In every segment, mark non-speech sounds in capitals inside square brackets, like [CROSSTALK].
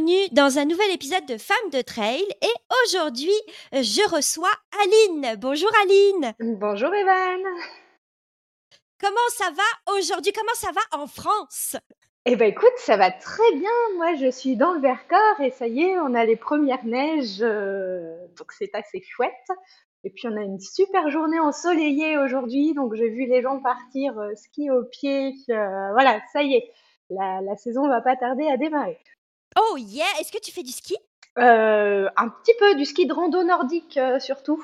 Bienvenue dans un nouvel épisode de Femmes de Trail et aujourd'hui je reçois Aline. Bonjour Aline. Bonjour Evan. Comment ça va aujourd'hui? Comment ça va en France? Eh ben écoute, ça va très bien. Moi je suis dans le Vercors et ça y est, on a les premières neiges, euh, donc c'est assez chouette. Et puis on a une super journée ensoleillée aujourd'hui, donc j'ai vu les gens partir euh, ski au pied. Euh, voilà, ça y est, la, la saison va pas tarder à démarrer. Oh yeah Est-ce que tu fais du ski? Euh, un petit peu du ski de rando nordique euh, surtout.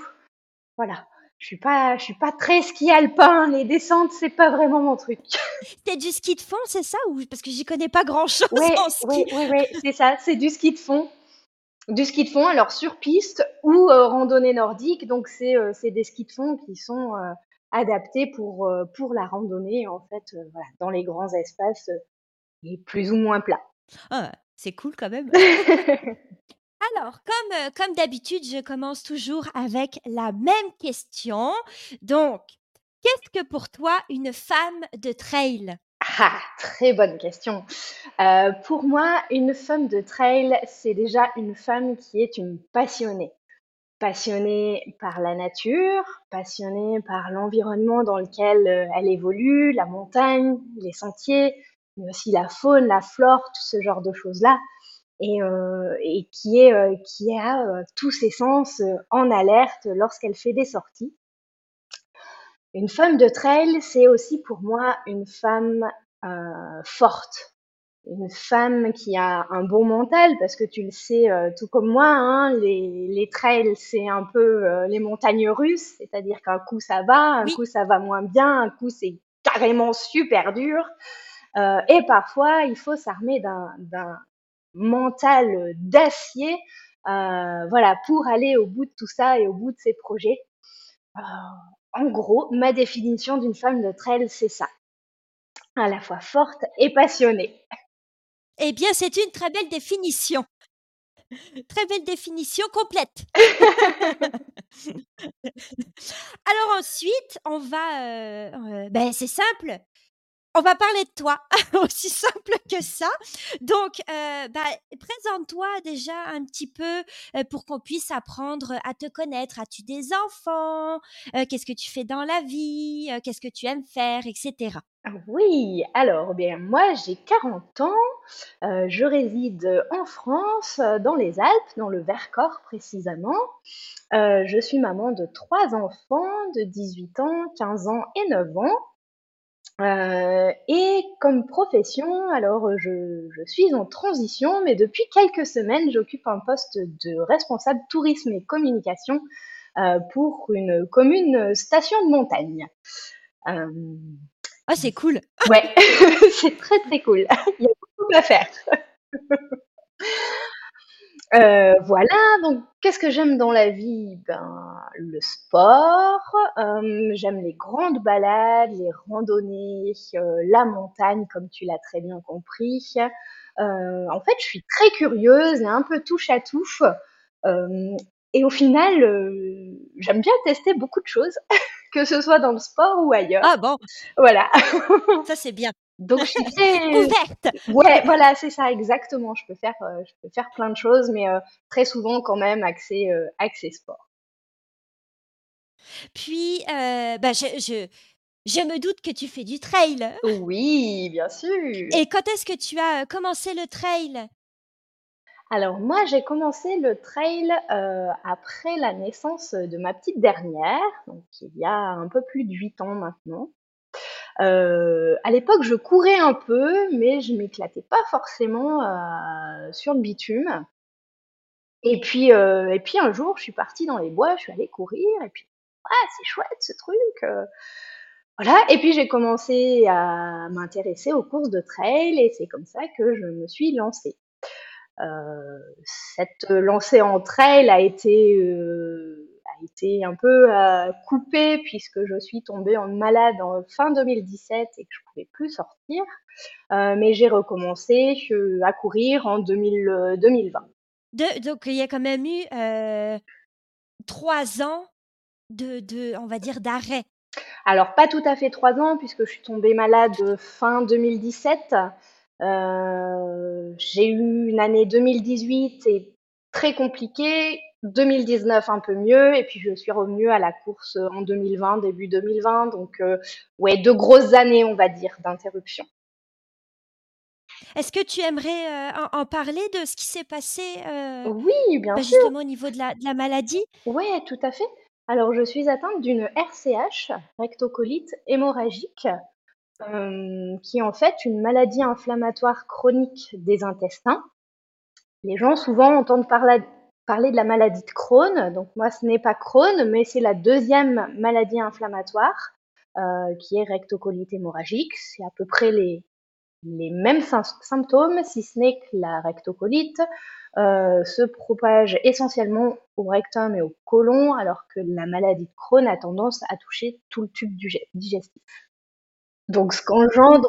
Voilà. Je suis pas, je suis pas très ski alpin. Les descentes, c'est pas vraiment mon truc. [LAUGHS] C'est du ski de fond, c'est ça? Ou parce que j'y connais pas grand-chose Ouais, en ski. ouais, ouais, ouais, c'est ça. C'est du ski de fond. Du ski de fond, alors sur piste ou euh, randonnée nordique. Donc c'est, c'est des skis de fond qui sont adaptés pour pour la randonnée en fait. voilà, dans les grands espaces et plus ou moins plats. Ah, c'est cool quand même. [LAUGHS] Alors, comme, euh, comme d'habitude, je commence toujours avec la même question. Donc, qu'est-ce que pour toi une femme de trail? Ah, très bonne question. Euh, pour moi, une femme de trail, c'est déjà une femme qui est une passionnée. Passionnée par la nature, passionnée par l'environnement dans lequel euh, elle évolue, la montagne, les sentiers, mais aussi la faune, la flore, tout ce genre de choses-là. Et, euh, et qui est euh, qui a euh, tous ses sens en alerte lorsqu'elle fait des sorties. Une femme de trail, c'est aussi pour moi une femme forte, une femme qui a un bon mental, parce que tu le sais euh, tout comme moi, hein, les, les trails, c'est un peu euh, les montagnes russes, c'est-à-dire qu'un coup ça va, un Oui. coup ça va moins bien, un coup c'est carrément super dur. Euh, et parfois, il faut s'armer d'un mental d'acier, euh, voilà, pour aller au bout de tout ça et au bout de ses projets. Euh, en gros, ma définition d'une femme de trail, c'est ça. À la fois forte et passionnée. Eh bien, c'est une très belle définition. Très belle définition complète. [LAUGHS] Alors ensuite, on va... euh, ben, c'est simple. On va parler de toi, [LAUGHS] aussi simple que ça. Donc, euh, bah, présente-toi déjà un petit peu euh, pour qu'on puisse apprendre à te connaître. As-tu des enfants? Euh, Qu'est-ce que tu fais dans la vie? Qu'est-ce que tu aimes faire, etc. Ah Oui, alors, eh bien, moi j'ai 40 ans, je réside en France, dans les Alpes, dans le Vercors précisément. Je suis maman de trois enfants de 18 ans, 15 ans et 9 ans. Euh, et comme profession, alors euh, je, je suis en transition, mais depuis quelques semaines, j'occupe un poste de responsable tourisme et communication euh, pour une commune station de montagne. Euh, Ah, c'est cool. Ouais, [LAUGHS] c'est très très cool. [LAUGHS] Il y a beaucoup à faire. [LAUGHS] Euh, voilà, donc qu'est-ce que j'aime dans la vie? Ben, le sport, euh, j'aime les grandes balades, les randonnées, euh, la montagne, comme tu l'as très bien compris. En fait, je suis très curieuse et un peu touche à. Euh, et au final, j'aime bien tester beaucoup de choses, [LAUGHS] que ce soit dans le sport ou ailleurs. Ah bon, Voilà. ça c'est bien. Donc je suis très [LAUGHS] Ouverte. ouais, voilà, c'est ça exactement. Je peux faire euh, je peux faire plein de choses mais euh, très souvent quand même axé euh, axé sport. Puis, euh, bah, je, je, je me doute que tu fais du trail. Oui, bien sûr. Et quand est-ce que tu as commencé le trail? Alors moi, j'ai commencé le trail euh, après la naissance de ma petite dernière, donc il y a un peu plus de huit ans maintenant. Euh, à l'époque, je courais un peu, mais je m'éclatais pas forcément euh, sur le bitume. Et puis, euh, et puis un jour, je suis partie dans les bois, je suis allée courir, et puis, ah, c'est chouette ce truc. euh. Voilà, et puis j'ai commencé à m'intéresser aux courses de trail, et c'est comme ça que je me suis lancée. cette lancée en trail a été été un peu coupée puisque je suis tombée en malade en fin 2017 et que je pouvais plus sortir. mais j'ai recommencé à courir en 2020. donc il y a quand même eu trois ans de, de, on va dire, d'arrêt. Alors, pas tout à fait trois ans, puisque je suis tombée malade fin 2017. Euh, j'ai eu une année 2018 et très compliquée, 2019 un peu mieux, et puis je suis revenue à la course en 2020, début 2020. Donc, euh, ouais, deux grosses années, on va dire, d'interruption. Est-ce que tu aimerais euh, en, parler de ce qui s'est passé Oui, bien bah, sûr. Justement au niveau de la, de la maladie? Oui, tout à fait. Alors, je suis atteinte d'une RCH, rectocolite hémorragique, euh, qui est en fait une maladie inflammatoire chronique des intestins. Les gens souvent entendent parler, de la maladie de Crohn. Donc moi, ce n'est pas Crohn, mais c'est la deuxième maladie inflammatoire euh, qui est rectocolite hémorragique. C'est à peu près les, les mêmes symptômes, si ce n'est que la rectocolite euh, se propage essentiellement au rectum et au côlon, alors que la maladie de Crohn a tendance à toucher tout le tube digestif. Donc, ce qu'engendre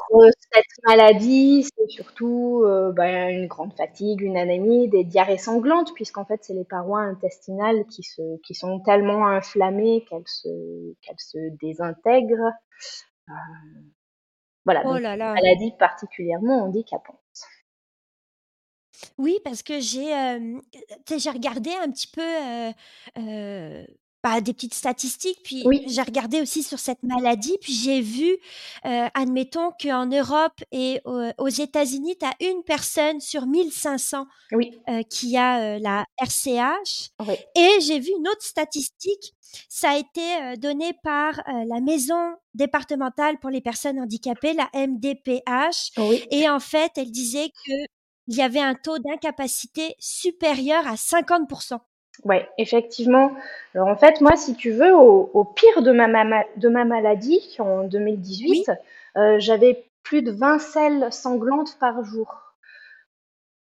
cette maladie, c'est surtout euh, ben, une grande fatigue, une anémie, des diarrhées sanglantes, puisqu'en fait, c'est les parois intestinales qui, se, qui sont tellement inflammées qu'elles se, qu'elles se désintègrent. Euh, voilà, oh une maladie particulièrement handicapante. Oui, parce que j'ai, j'ai regardé un petit peu, bah, des petites statistiques, puis j'ai regardé aussi sur cette maladie, puis j'ai vu, admettons qu'en Europe et aux États-Unis, tu as une personne sur 1500 Oui. qui a, la RCH et j'ai vu une autre statistique, ça a été, donné par, la Maison départementale pour les personnes handicapées, la MDPH et en fait, elle disait que il y avait un taux d'incapacité supérieur à 50%. Oui, effectivement. Alors en fait, moi, si tu veux, au, pire de ma, de ma maladie, en 2018, euh, j'avais plus de 20 selles sanglantes par jour.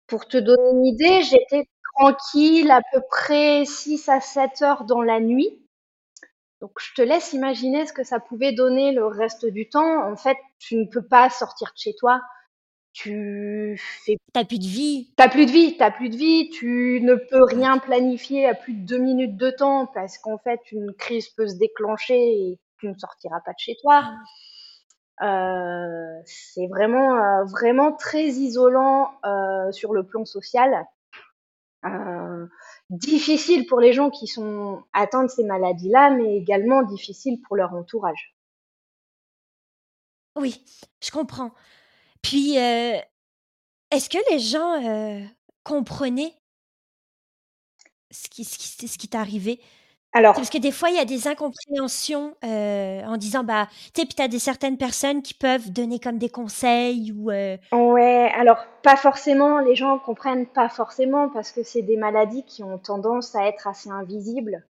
Pour te donner une idée, j'étais tranquille à peu près 6 à 7 heures dans la nuit. Donc je te laisse imaginer ce que ça pouvait donner le reste du temps. En fait, tu ne peux pas sortir de chez toi tu fais t'as plus de vie. T'as plus de vie t'as plus de vie tu ne peux rien planifier à plus de deux minutes de temps parce qu'en fait une crise peut se déclencher et tu ne sortiras pas de chez toi. Euh, c'est vraiment euh, vraiment très isolant euh, sur le plan social. Difficile pour les gens qui sont atteints de ces maladies là mais également difficile pour leur entourage. Oui je comprends puis, est-ce que les gens, comprenaient? Ce qui ce qui ce qui t'est arrivé? Alors parce que des fois, il y a des incompréhensions, en disant, bah, tu sais, puis tu as des certaines personnes qui peuvent donner comme des conseils ou Ouais, alors pas forcément, les gens comprennent pas forcément parce que c'est des maladies qui ont tendance à être assez invisibles.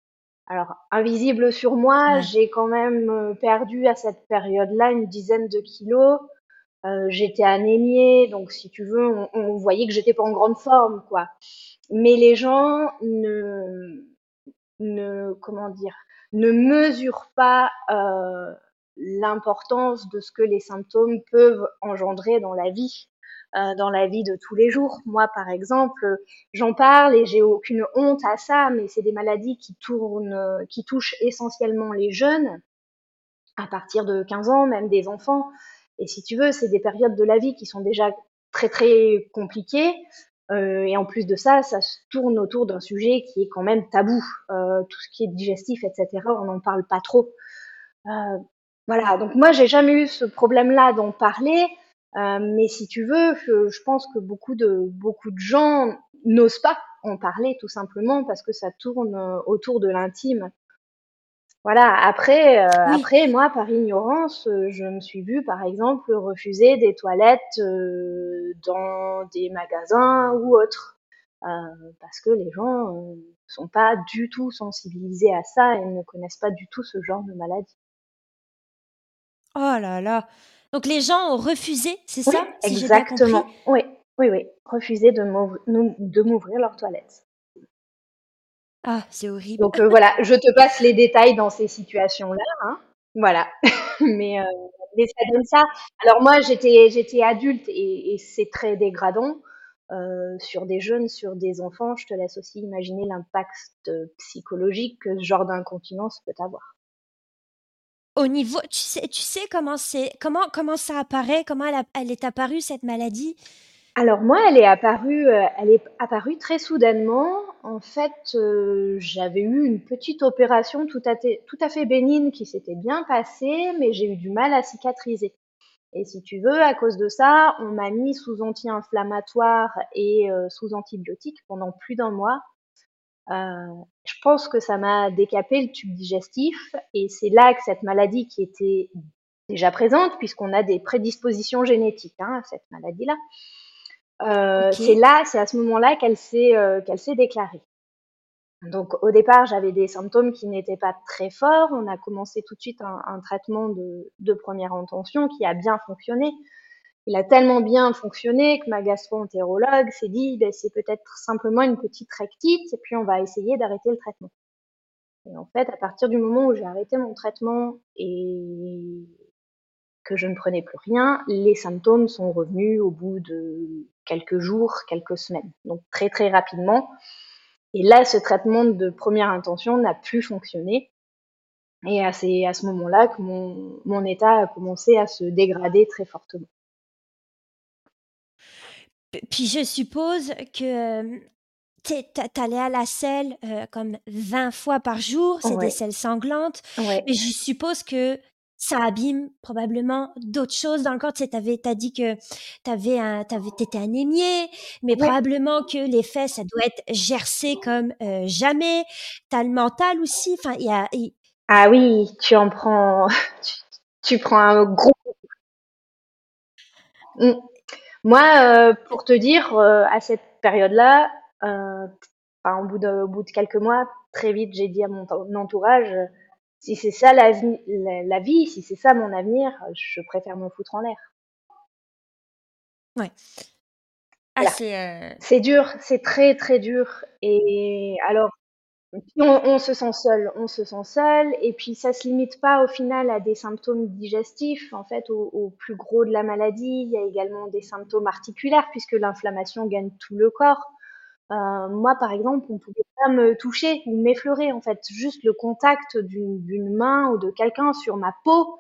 Alors, invisibles sur moi, j'ai quand même, perdu à cette période-là une dizaine de kilos. Euh, j'étais anémiée, donc si tu veux, on, on voyait que j'étais pas en grande forme, quoi. Mais les gens ne, ne comment dire, ne mesurent pas euh, l'importance de ce que les symptômes peuvent engendrer dans la vie, euh, dans la vie de tous les jours. Moi, par exemple, j'en parle et j'ai aucune honte à ça, mais c'est des maladies qui tournent, qui touchent essentiellement les jeunes à partir de 15 ans, même des enfants. Et si tu veux, c'est des périodes de la vie qui sont déjà très très compliquées. Euh, et en plus de ça, ça se tourne autour d'un sujet qui est quand même tabou. Euh, tout ce qui est digestif, etc., on n'en parle pas trop. Euh, voilà, donc moi, j'ai jamais eu ce problème-là d'en parler. Mais si tu veux, je, je, pense que beaucoup de, beaucoup de gens n'osent pas en parler tout simplement parce que ça tourne autour de l'intime. Voilà, après, euh, après, moi, par ignorance, euh, je me suis vue, par exemple, refuser des toilettes euh, dans des magasins ou autres, parce que les gens ne sont pas du tout sensibilisés à ça et ne connaissent pas du tout ce genre de maladie. Oh là là! Donc les gens ont refusé, c'est ça? exactement. Oui, Oui, oui, refuser de m'ouvrir leur toilette. Ah, c'est horrible. Donc voilà, je te passe les détails dans ces situations-là. Hein. Voilà, [LAUGHS] mais, mais, ça donne ça. Alors moi, j'étais j'étais adulte et, et c'est très dégradant. Euh, sur des jeunes, sur des enfants, je te laisse aussi imaginer l'impact psychologique que ce genre d'incontinence peut avoir. Au niveau, tu sais, tu sais comment c'est, comment comment ça apparaît, comment elle, elle est apparue cette maladie? Alors moi, elle est apparue, euh, elle est apparue très soudainement. En fait, euh, j'avais eu une petite opération tout à, tout à fait bénigne qui s'était bien passée, mais j'ai eu du mal à cicatriser. Et si tu veux, à cause de ça, on m'a mis sous anti-inflammatoire et euh, sous antibiotiques pendant plus d'un mois. Je pense que ça m'a décapé le tube digestif et c'est là que cette maladie qui était déjà présente, puisqu'on a des prédispositions génétiques hein, à cette maladie-là, euh, c'est là, c'est à ce moment-là qu'elle s'est qu'elle s'est déclarée. Donc au départ, j'avais des symptômes qui n'étaient pas très forts. On a commencé tout de suite un, traitement de, première intention qui a bien fonctionné. Il a tellement bien fonctionné que ma gastro-entérologue s'est dit ben, c'est peut-être simplement une petite rectite et puis on va essayer d'arrêter le traitement. Et en fait, à partir du moment où j'ai arrêté mon traitement et que je ne prenais plus rien, les symptômes sont revenus au bout de quelques jours, quelques semaines. Donc très très rapidement. Et là, ce traitement de première intention n'a plus fonctionné. Et c'est à ce moment-là que mon, mon état a commencé à se dégrader très fortement. Puis je suppose que tu allais à la selle euh, comme 20 fois par jour, c'est des selles sanglantes. Mais je suppose que ça abîme probablement d'autres choses dans le corps. Tu sais, t'avais, t'as dit que t'avais un, t'avais, t'étais anémié, mais probablement que les fesses, ça doit être gercé comme euh, jamais. T'as le mental aussi. Enfin, il y a. Ah oui, tu en prends, [LAUGHS] tu, prends un gros. Mmh. Moi, euh, pour te dire, euh, à cette période-là, euh, au, bout de, au bout de quelques mois, très vite, j'ai dit à mon entourage si c'est ça la, la, vie, si c'est ça mon avenir, je préfère me foutre en l'air. Ouais. Ah, euh c'est dur, c'est très très dur. Et alors, on, se sent seul, on se sent seul, et puis ça se limite pas au final à des symptômes digestifs. En fait, au, au plus gros de la maladie, il y a également des symptômes articulaires puisque l'inflammation gagne tout le corps. Euh, moi, par exemple, on pouvait pas me toucher ou m'effleurer. En fait, juste le contact d'une main ou de quelqu'un sur ma peau,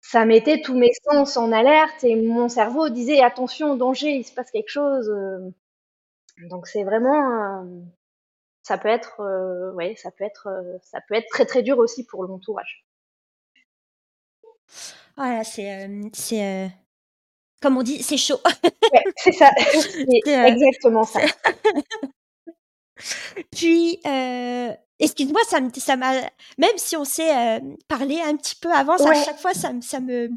ça mettait tous mes sens en alerte et mon cerveau disait attention, danger, il se passe quelque chose. Euh. Donc c'est vraiment, euh, ça peut être, ouais, ça peut être, ça peut être très très dur aussi pour l'entourage. Voilà, c'est, c'est comme on dit, c'est chaud. Ouais, c'est ça, [LAUGHS] c'est euh, exactement ça. [LAUGHS] Puis, euh, excuse-moi, ça me, ça m'a, même si on s'est euh, parlé un petit peu avant, à chaque fois, ça, ça me,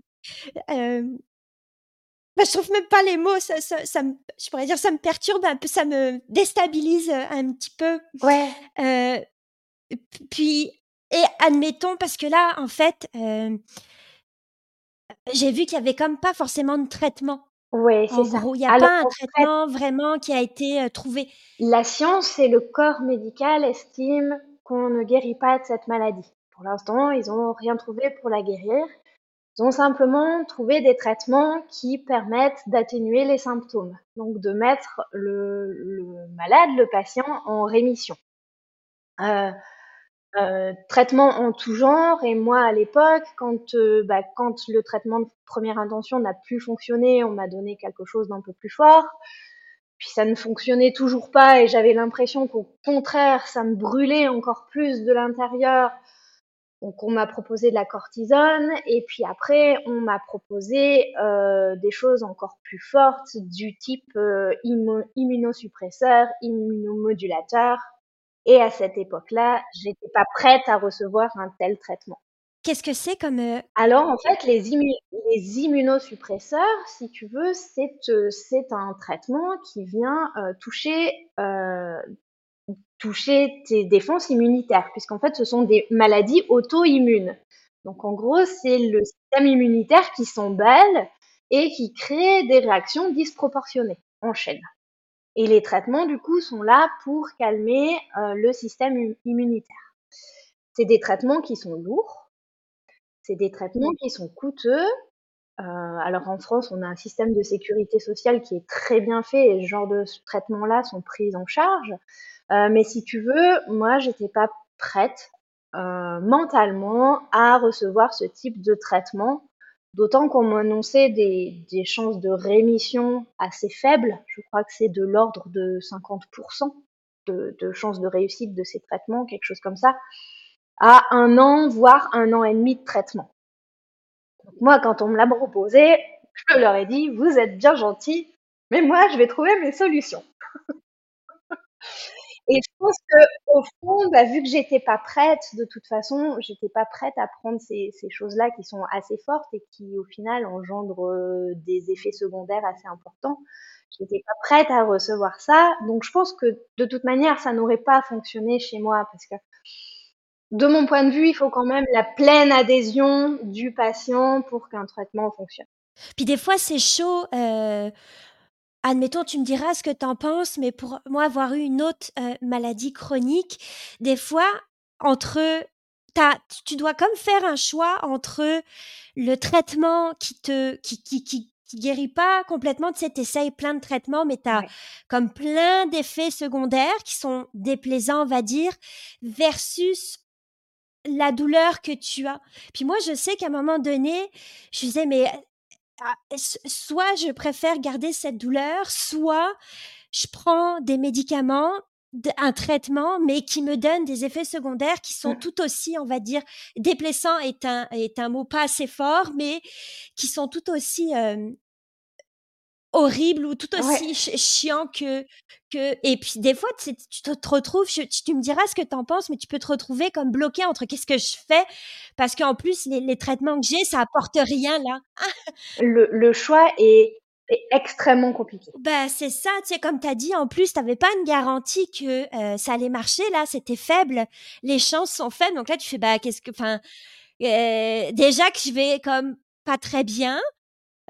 bah, je trouve même pas les mots, ça, ça, ça me, je pourrais dire, ça me perturbe un peu, ça me déstabilise un petit peu. Ouais. puis, et admettons, parce que là, en fait, j'ai vu qu'il y avait comme pas forcément de traitement. Oui, c'est ça. il n'y a pas un traitement vraiment qui a été trouvé. La science et le corps médical estiment qu'on ne guérit pas de cette maladie. Pour l'instant, ils n'ont rien trouvé pour la guérir. Ils ont simplement trouvé des traitements qui permettent d'atténuer les symptômes, donc de mettre le, le malade, le patient, en rémission. Euh, euh, traitement en tout genre. Et moi, à l'époque, quand, euh, bah, quand le traitement de première intention n'a plus fonctionné, on m'a donné quelque chose d'un peu plus fort. Puis ça ne fonctionnait toujours pas et j'avais l'impression qu'au contraire, ça me brûlait encore plus de l'intérieur. Donc on m'a proposé de la cortisone et puis après on m'a proposé euh, des choses encore plus fortes du type euh, immunosuppresseur, immunomodulateur, et à cette époque-là, j'étais pas prête à recevoir un tel traitement. Qu'est-ce que c'est comme euh, Alors en fait, les, les, immunosuppresseurs, si tu veux, c'est euh, un traitement qui vient euh, toucher toucher tes défenses immunitaires, puisqu'en fait, ce sont des maladies auto-immunes. Donc en gros, c'est le système immunitaire qui s'emballe et qui crée des réactions disproportionnées en chaîne. Et les traitements, du coup, sont là pour calmer euh, le système immunitaire. C'est des traitements qui sont lourds, c'est des traitements qui sont coûteux. Euh, alors en France, on a un système de sécurité sociale qui est très bien fait et ce genre de traitements-là sont pris en charge. Euh, mais si tu veux, moi, j'étais pas prête mentalement à recevoir ce type de traitement D'autant qu'on m'annonçait des, des chances de rémission assez faibles. Je crois que c'est de l'ordre de 50% de, de chances de réussite de ces traitements, quelque chose comme ça, à un an, voire un an et demi de traitement. moi, quand on me l'a proposé, je leur ai dit, vous êtes bien gentils, mais moi, je vais trouver mes solutions. Et je pense que au fond, bah, vu que j'étais pas prête, de toute façon, j'étais pas prête à prendre ces, choses-là qui sont assez fortes et qui, au final, engendrent euh, des effets secondaires assez importants. J'étais pas prête à recevoir ça, donc je pense que de toute manière, ça n'aurait pas fonctionné chez moi parce que de mon point de vue, il faut quand même la pleine adhésion du patient pour qu'un traitement fonctionne. Puis des fois, c'est chaud. Euh, Admettons, tu me diras ce que tu en penses, mais pour moi, avoir eu une autre euh, maladie chronique, des fois, entre tu dois comme faire un choix entre le traitement qui te qui, qui, qui, guérit pas complètement, tu sais, t'essayes plein de traitements, mais tu as comme plein d'effets secondaires qui sont déplaisants, on va dire, versus la douleur que tu as. Puis moi, je sais qu'à un moment donné, je disais, mais soit je préfère garder cette douleur, soit je prends des médicaments, un traitement, mais qui me donne des effets secondaires qui sont mmh. tout aussi, on va dire, déplaisants est un, est un mot pas assez fort, mais qui sont tout aussi horrible ou tout aussi chiant que que et puis des fois tu, te retrouves tu, me diras ce que tu en penses mais tu peux te retrouver comme bloqué entre qu'est-ce que je fais parce qu'en plus les, traitements que j'ai ça apporte rien là. Le, le, choix est, est, extrêmement compliqué. Bah c'est ça tu sais comme tu as dit en plus tu n'avais pas une garantie que euh, ça allait marcher là c'était faible les chances sont faibles donc là tu fais bah qu'est-ce que enfin euh, déjà que je vais comme pas très bien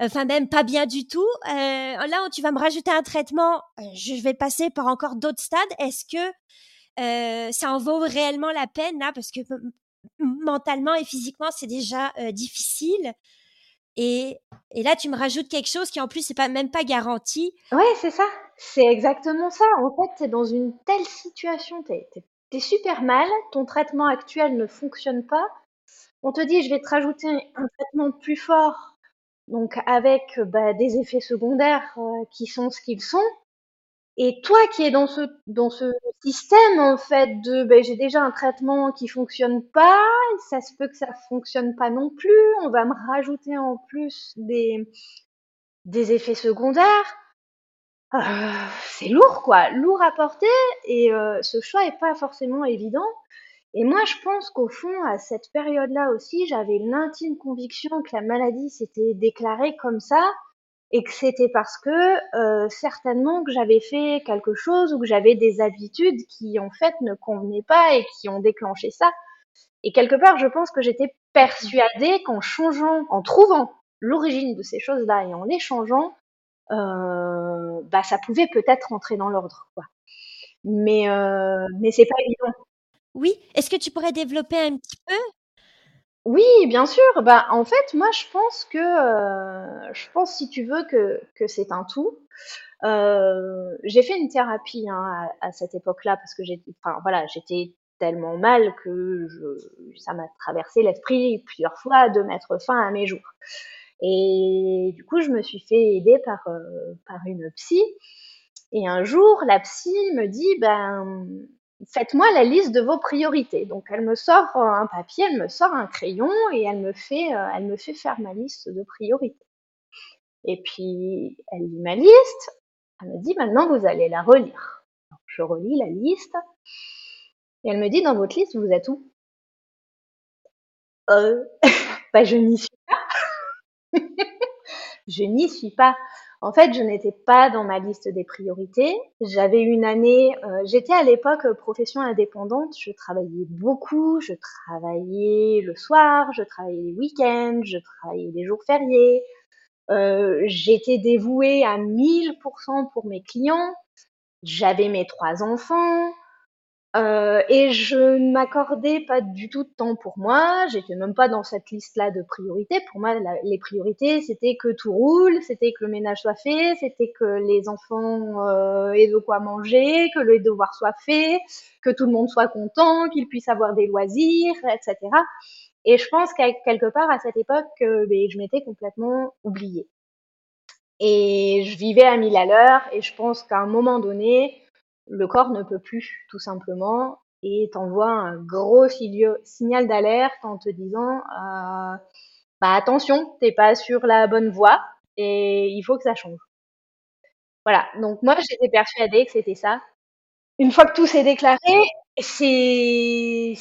enfin même pas bien du tout. Euh, là, tu vas me rajouter un traitement, euh, je vais passer par encore d'autres stades. Est-ce que euh, ça en vaut réellement la peine là? Parce que mentalement et physiquement, c'est déjà difficile. Et, là, tu me rajoutes quelque chose qui en plus c'est pas même pas garanti. Ouais, c'est ça. C'est exactement ça. En fait, tu es dans une telle situation, tu es, super mal, ton traitement actuel ne fonctionne pas. On te dit, je vais te rajouter un traitement plus fort donc avec bah, des effets secondaires euh, qui sont ce qu'ils sont. Et toi qui es dans ce dans ce système en fait de ben, j'ai déjà un traitement qui fonctionne pas, ça se peut que ça fonctionne pas non plus, on va me rajouter en plus des des effets secondaires. Euh, c'est lourd quoi, lourd à porter et euh, ce choix est pas forcément évident. Et moi, je pense qu'au fond, à cette période-là aussi, j'avais l'intime conviction que la maladie s'était déclarée comme ça et que c'était parce que euh, certainement que j'avais fait quelque chose ou que j'avais des habitudes qui en fait ne convenaient pas et qui ont déclenché ça. Et quelque part, je pense que j'étais persuadée qu'en changeant, en trouvant l'origine de ces choses-là et en les changeant, euh, bah ça pouvait peut-être rentrer dans l'ordre, quoi. Mais euh, mais c'est pas évident. Oui, est-ce que tu pourrais développer un petit peu? Oui, bien sûr. Bah, en fait, moi, je pense que, euh, je pense, si tu veux, que, c'est un tout. J'ai fait une thérapie hein, à, cette époque-là parce que j'étais, enfin voilà, j'étais tellement mal que ça m'a traversé l'esprit plusieurs fois de mettre fin à mes jours. Et du coup, je me suis fait aider par euh, par une psy. Et un jour, la psy me dit, ben faites-moi la liste de vos priorités. Donc elle me sort un papier, elle me sort un crayon et elle me fait, euh, elle me fait faire ma liste de priorités. Et puis elle lit ma liste, elle me dit maintenant vous allez la relire. je relis la liste et elle me dit dans votre liste vous êtes où? Euh, [LAUGHS] bah, je n'y suis pas. [LAUGHS] je n'y suis pas. En fait, je n'étais pas dans ma liste des priorités. J'avais une année, euh, j'étais à l'époque euh, profession indépendante. Je travaillais beaucoup, je travaillais le soir, je travaillais les week-ends, je travaillais les jours fériés. j'étais dévouée à 1000% pour mes clients. J'avais mes trois enfants. Euh, et je ne m'accordais pas du tout de temps pour moi. J'étais même pas dans cette liste-là de priorités. Pour moi, les priorités, c'était que tout roule, c'était que le ménage soit fait, c'était que les enfants euh, aient de quoi manger, que les devoirs soient faits, que tout le monde soit content, qu'ils puissent avoir des loisirs, etc. Et je pense qu'à quelque part, à cette époque, euh, ben, je m'étais complètement oubliée. Et je vivais à mille à l'heure. Et je pense qu'à un moment donné, le corps ne peut plus, tout simplement, et t'envoie un gros signal d'alerte en te disant euh, bah attention, t'es pas sur la bonne voie et il faut que ça change. Voilà, donc moi j'étais persuadée que c'était ça. Une fois que tout s'est déclaré, c'est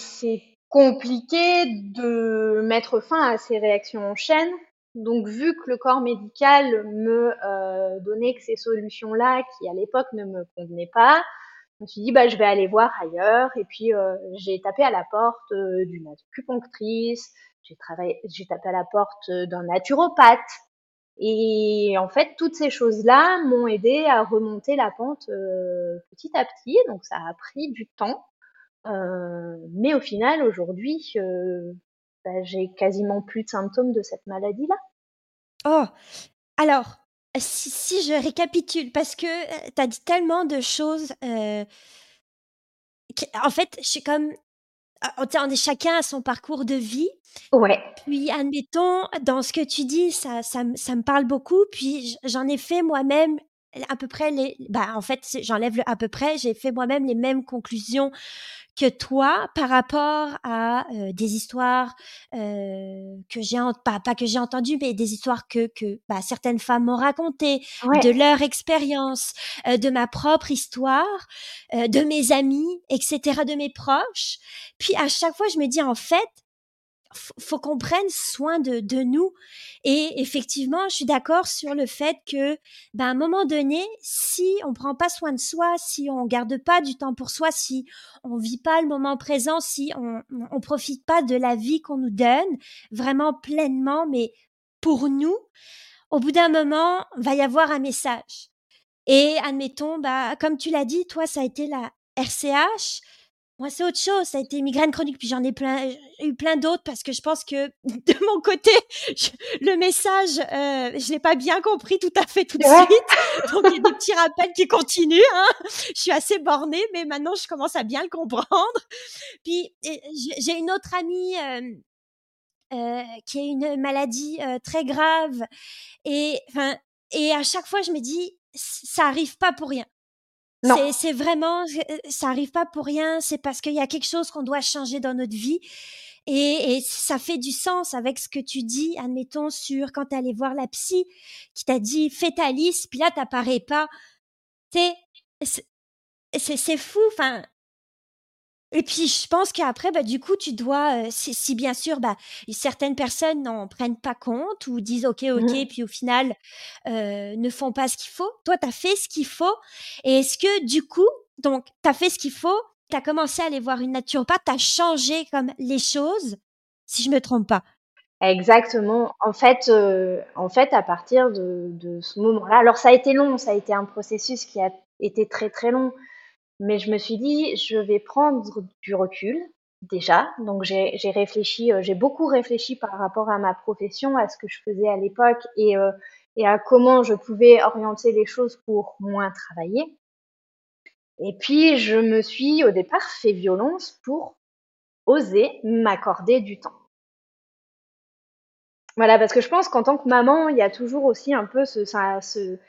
compliqué de mettre fin à ces réactions en chaîne. Donc vu que le corps médical me euh, donnait que ces solutions-là, qui à l'époque ne me convenaient pas, je me suis dit bah je vais aller voir ailleurs. Et puis euh, j'ai tapé à la porte euh, d'une acupunctrice, j'ai tapé à la porte euh, d'un naturopathe. Et en fait toutes ces choses-là m'ont aidé à remonter la pente petit à petit. Donc ça a pris du temps. Mais au final aujourd'hui bah, j'ai quasiment plus de symptômes de cette maladie-là. Oh! Alors si, je récapitule, parce que tu as dit tellement de choses. en fait, je suis comme. On est chacun à son parcours de vie. Ouais. Puis, admettons, dans ce que tu dis, ça, ça, ça me parle beaucoup. Puis, j'en ai fait moi-même à peu près les. Bah, en fait, j'enlève le à peu près. J'ai fait moi-même les mêmes conclusions que toi par rapport à euh, des histoires euh, que j'ai pas, pas que j'ai entendues mais des histoires que que bah, certaines femmes m'ont racontées de leur expérience euh, de ma propre histoire de mes amis etc de mes proches puis à chaque fois je me dis en fait faut qu'on prenne soin de, de, nous. Et effectivement, je suis d'accord sur le fait que, ben, à un moment donné, si on prend pas soin de soi, si on garde pas du temps pour soi, si on vit pas le moment présent, si on, on profite pas de la vie qu'on nous donne vraiment pleinement, mais pour nous, au bout d'un moment, va y avoir un message. Et admettons, bah, comme tu l'as dit, toi, ça a été la RCH. Moi, c'est autre chose. Ça a été migraine chronique, puis j'en ai plein, eu plein d'autres parce que je pense que [LAUGHS] de mon côté, le message, euh, je l'ai pas bien compris tout à fait tout de suite. Donc il y a des petits rappels qui continuent. Hein. Je suis assez bornée, mais maintenant je commence à bien le comprendre. Puis j'ai une autre amie. Euh, euh, qui a une maladie euh, très grave et enfin et à chaque fois je me dis ça arrive pas pour rien c'est vraiment, euh, ça arrive pas pour rien. C'est parce qu'il y a quelque chose qu'on doit changer dans notre vie. Et, et, ça fait du sens avec ce que tu dis, admettons, sur quand tu allé voir la psy, qui t'a dit fais ta liste, puis là, t'apparais pas. C'est fou. Enfin, et puis je pense qu'après, bah, du coup, tu dois, euh, si, si, bien sûr, bah, certaines personnes n'en prennent pas compte ou disent OK, OK, mmh puis au final euh, ne font pas ce qu'il faut. Toi, tu as fait ce qu'il faut. Et est-ce que du coup, donc, tu as fait ce qu'il faut, tu as commencé à aller voir une naturopathe, tu as changé comme les choses, si je me trompe pas? Exactement. En fait, euh, en fait, à partir de, de ce moment-là, alors ça a été long, ça a été un processus qui a été très très long. Mais je me suis dit, je vais prendre du recul déjà. Donc j'ai réfléchi, euh, j'ai beaucoup réfléchi par rapport à ma profession, à ce que je faisais à l'époque et, euh, et à comment je pouvais orienter les choses pour moins travailler. Et puis je me suis au départ fait violence pour oser m'accorder du temps. Voilà, parce que je pense qu'en tant que maman, il y a toujours aussi un peu ce,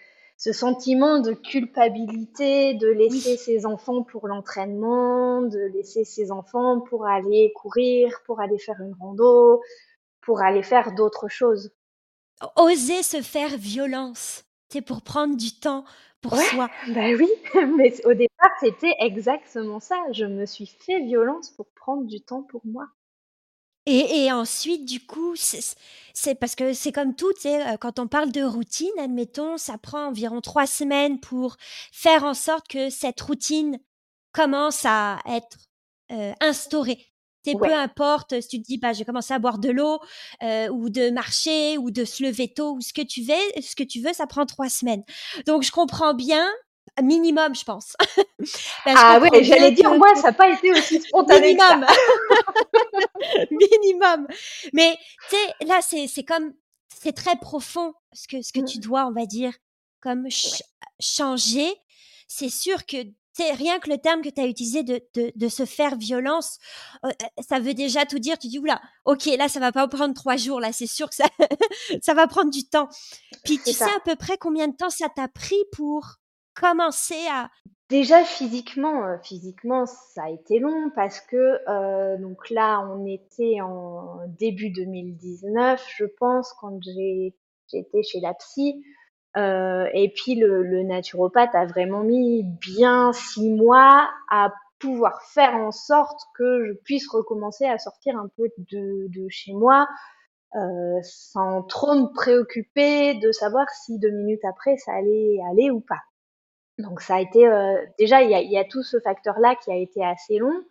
ce sentiment de culpabilité de laisser ses enfants pour l'entraînement, de laisser ses enfants pour aller courir, pour aller faire une rando, pour aller faire d'autres choses. Oser se faire violence, c'est pour prendre du temps pour soi. [LAUGHS] Bah oui, [LAUGHS] mais au départ, c'était exactement ça. Je me suis fait violence pour prendre du temps pour moi. Et, et, ensuite, du coup, c'est parce que c'est comme tout, euh, quand on parle de routine, admettons, ça prend environ trois semaines pour faire en sorte que cette routine commence à être euh, instaurée. C'est peu importe si tu te dis, bah, j'ai commencé à boire de l'eau euh, ou de marcher ou de se lever tôt ou ce que tu veux, ce que tu veux, ça prend trois semaines. Donc, je comprends bien minimum, je pense. [LAUGHS] Ah oui, j'allais dire, moi, ça n'a pas été aussi spontané. Minimum. [LAUGHS] minimum. Mais tu sais, là, c'est comme, c'est très profond ce que, ce que tu mmh. dois, on va dire, comme changer. C'est sûr que c'est rien que le terme que tu as utilisé de, de, de, se faire violence, euh, ça veut déjà tout dire. Tu dis, oula, ok, là, ça va pas prendre trois jours, là, c'est sûr que ça, [LAUGHS] ça va prendre du temps. Puis tu sais à peu près combien de temps ça t'a pris pour commencer à... Déjà physiquement, euh, physiquement, ça a été long parce que donc là, on était en début 2019, je pense, quand j'étais chez la psy. Euh, et puis le, naturopathe a vraiment mis bien six mois à pouvoir faire en sorte que je puisse recommencer à sortir un peu de, chez moi euh, sans trop me préoccuper de savoir si deux minutes après ça allait aller ou pas. Donc ça a été euh, déjà il y a, tout ce facteur là qui a été assez long.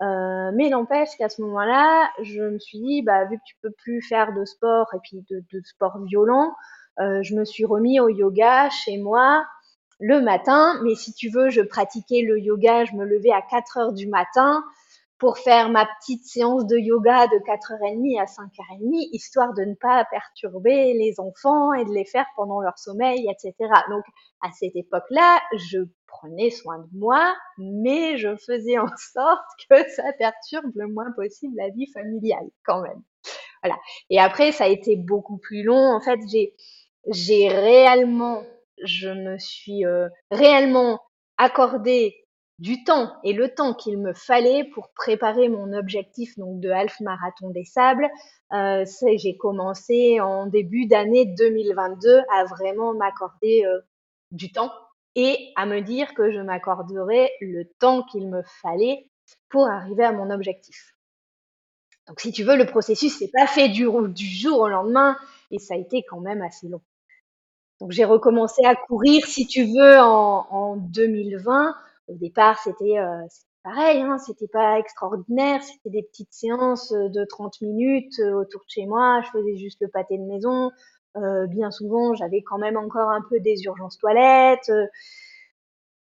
Euh, mais n'empêche qu'à ce moment-là, je me suis dit, bah, vu que tu peux plus faire de sport et puis de, de sport violent, euh, je me suis remis au yoga chez moi le matin. Mais si tu veux, je pratiquais le yoga, je me levais à 4 heures du matin pour faire ma petite séance de yoga de 4h30 à 5h30, histoire de ne pas perturber les enfants et de les faire pendant leur sommeil, etc. Donc, à cette époque-là, je prenais soin de moi, mais je faisais en [LAUGHS] sorte que ça perturbe le moins possible la vie familiale, quand même. Voilà. Et après, ça a été beaucoup plus long. En fait, j'ai, j'ai réellement, je me suis euh, réellement accordé du temps et le temps qu'il me fallait pour préparer mon objectif donc de half marathon des sables. Euh, j'ai commencé en début d'année 2022 à vraiment m'accorder euh, du temps et à me dire que je m'accorderais le temps qu'il me fallait pour arriver à mon objectif. Donc si tu veux, le processus s'est pas fait du, jour au lendemain et ça a été quand même assez long. Donc j'ai recommencé à courir, si tu veux, en 2020. Au départ, c'était euh, pareil, hein, c'était pas extraordinaire, c'était des petites séances de 30 minutes euh, autour de chez moi, je faisais juste le pâté de maison. Euh, bien souvent, j'avais quand même encore un peu des urgences toilettes, euh,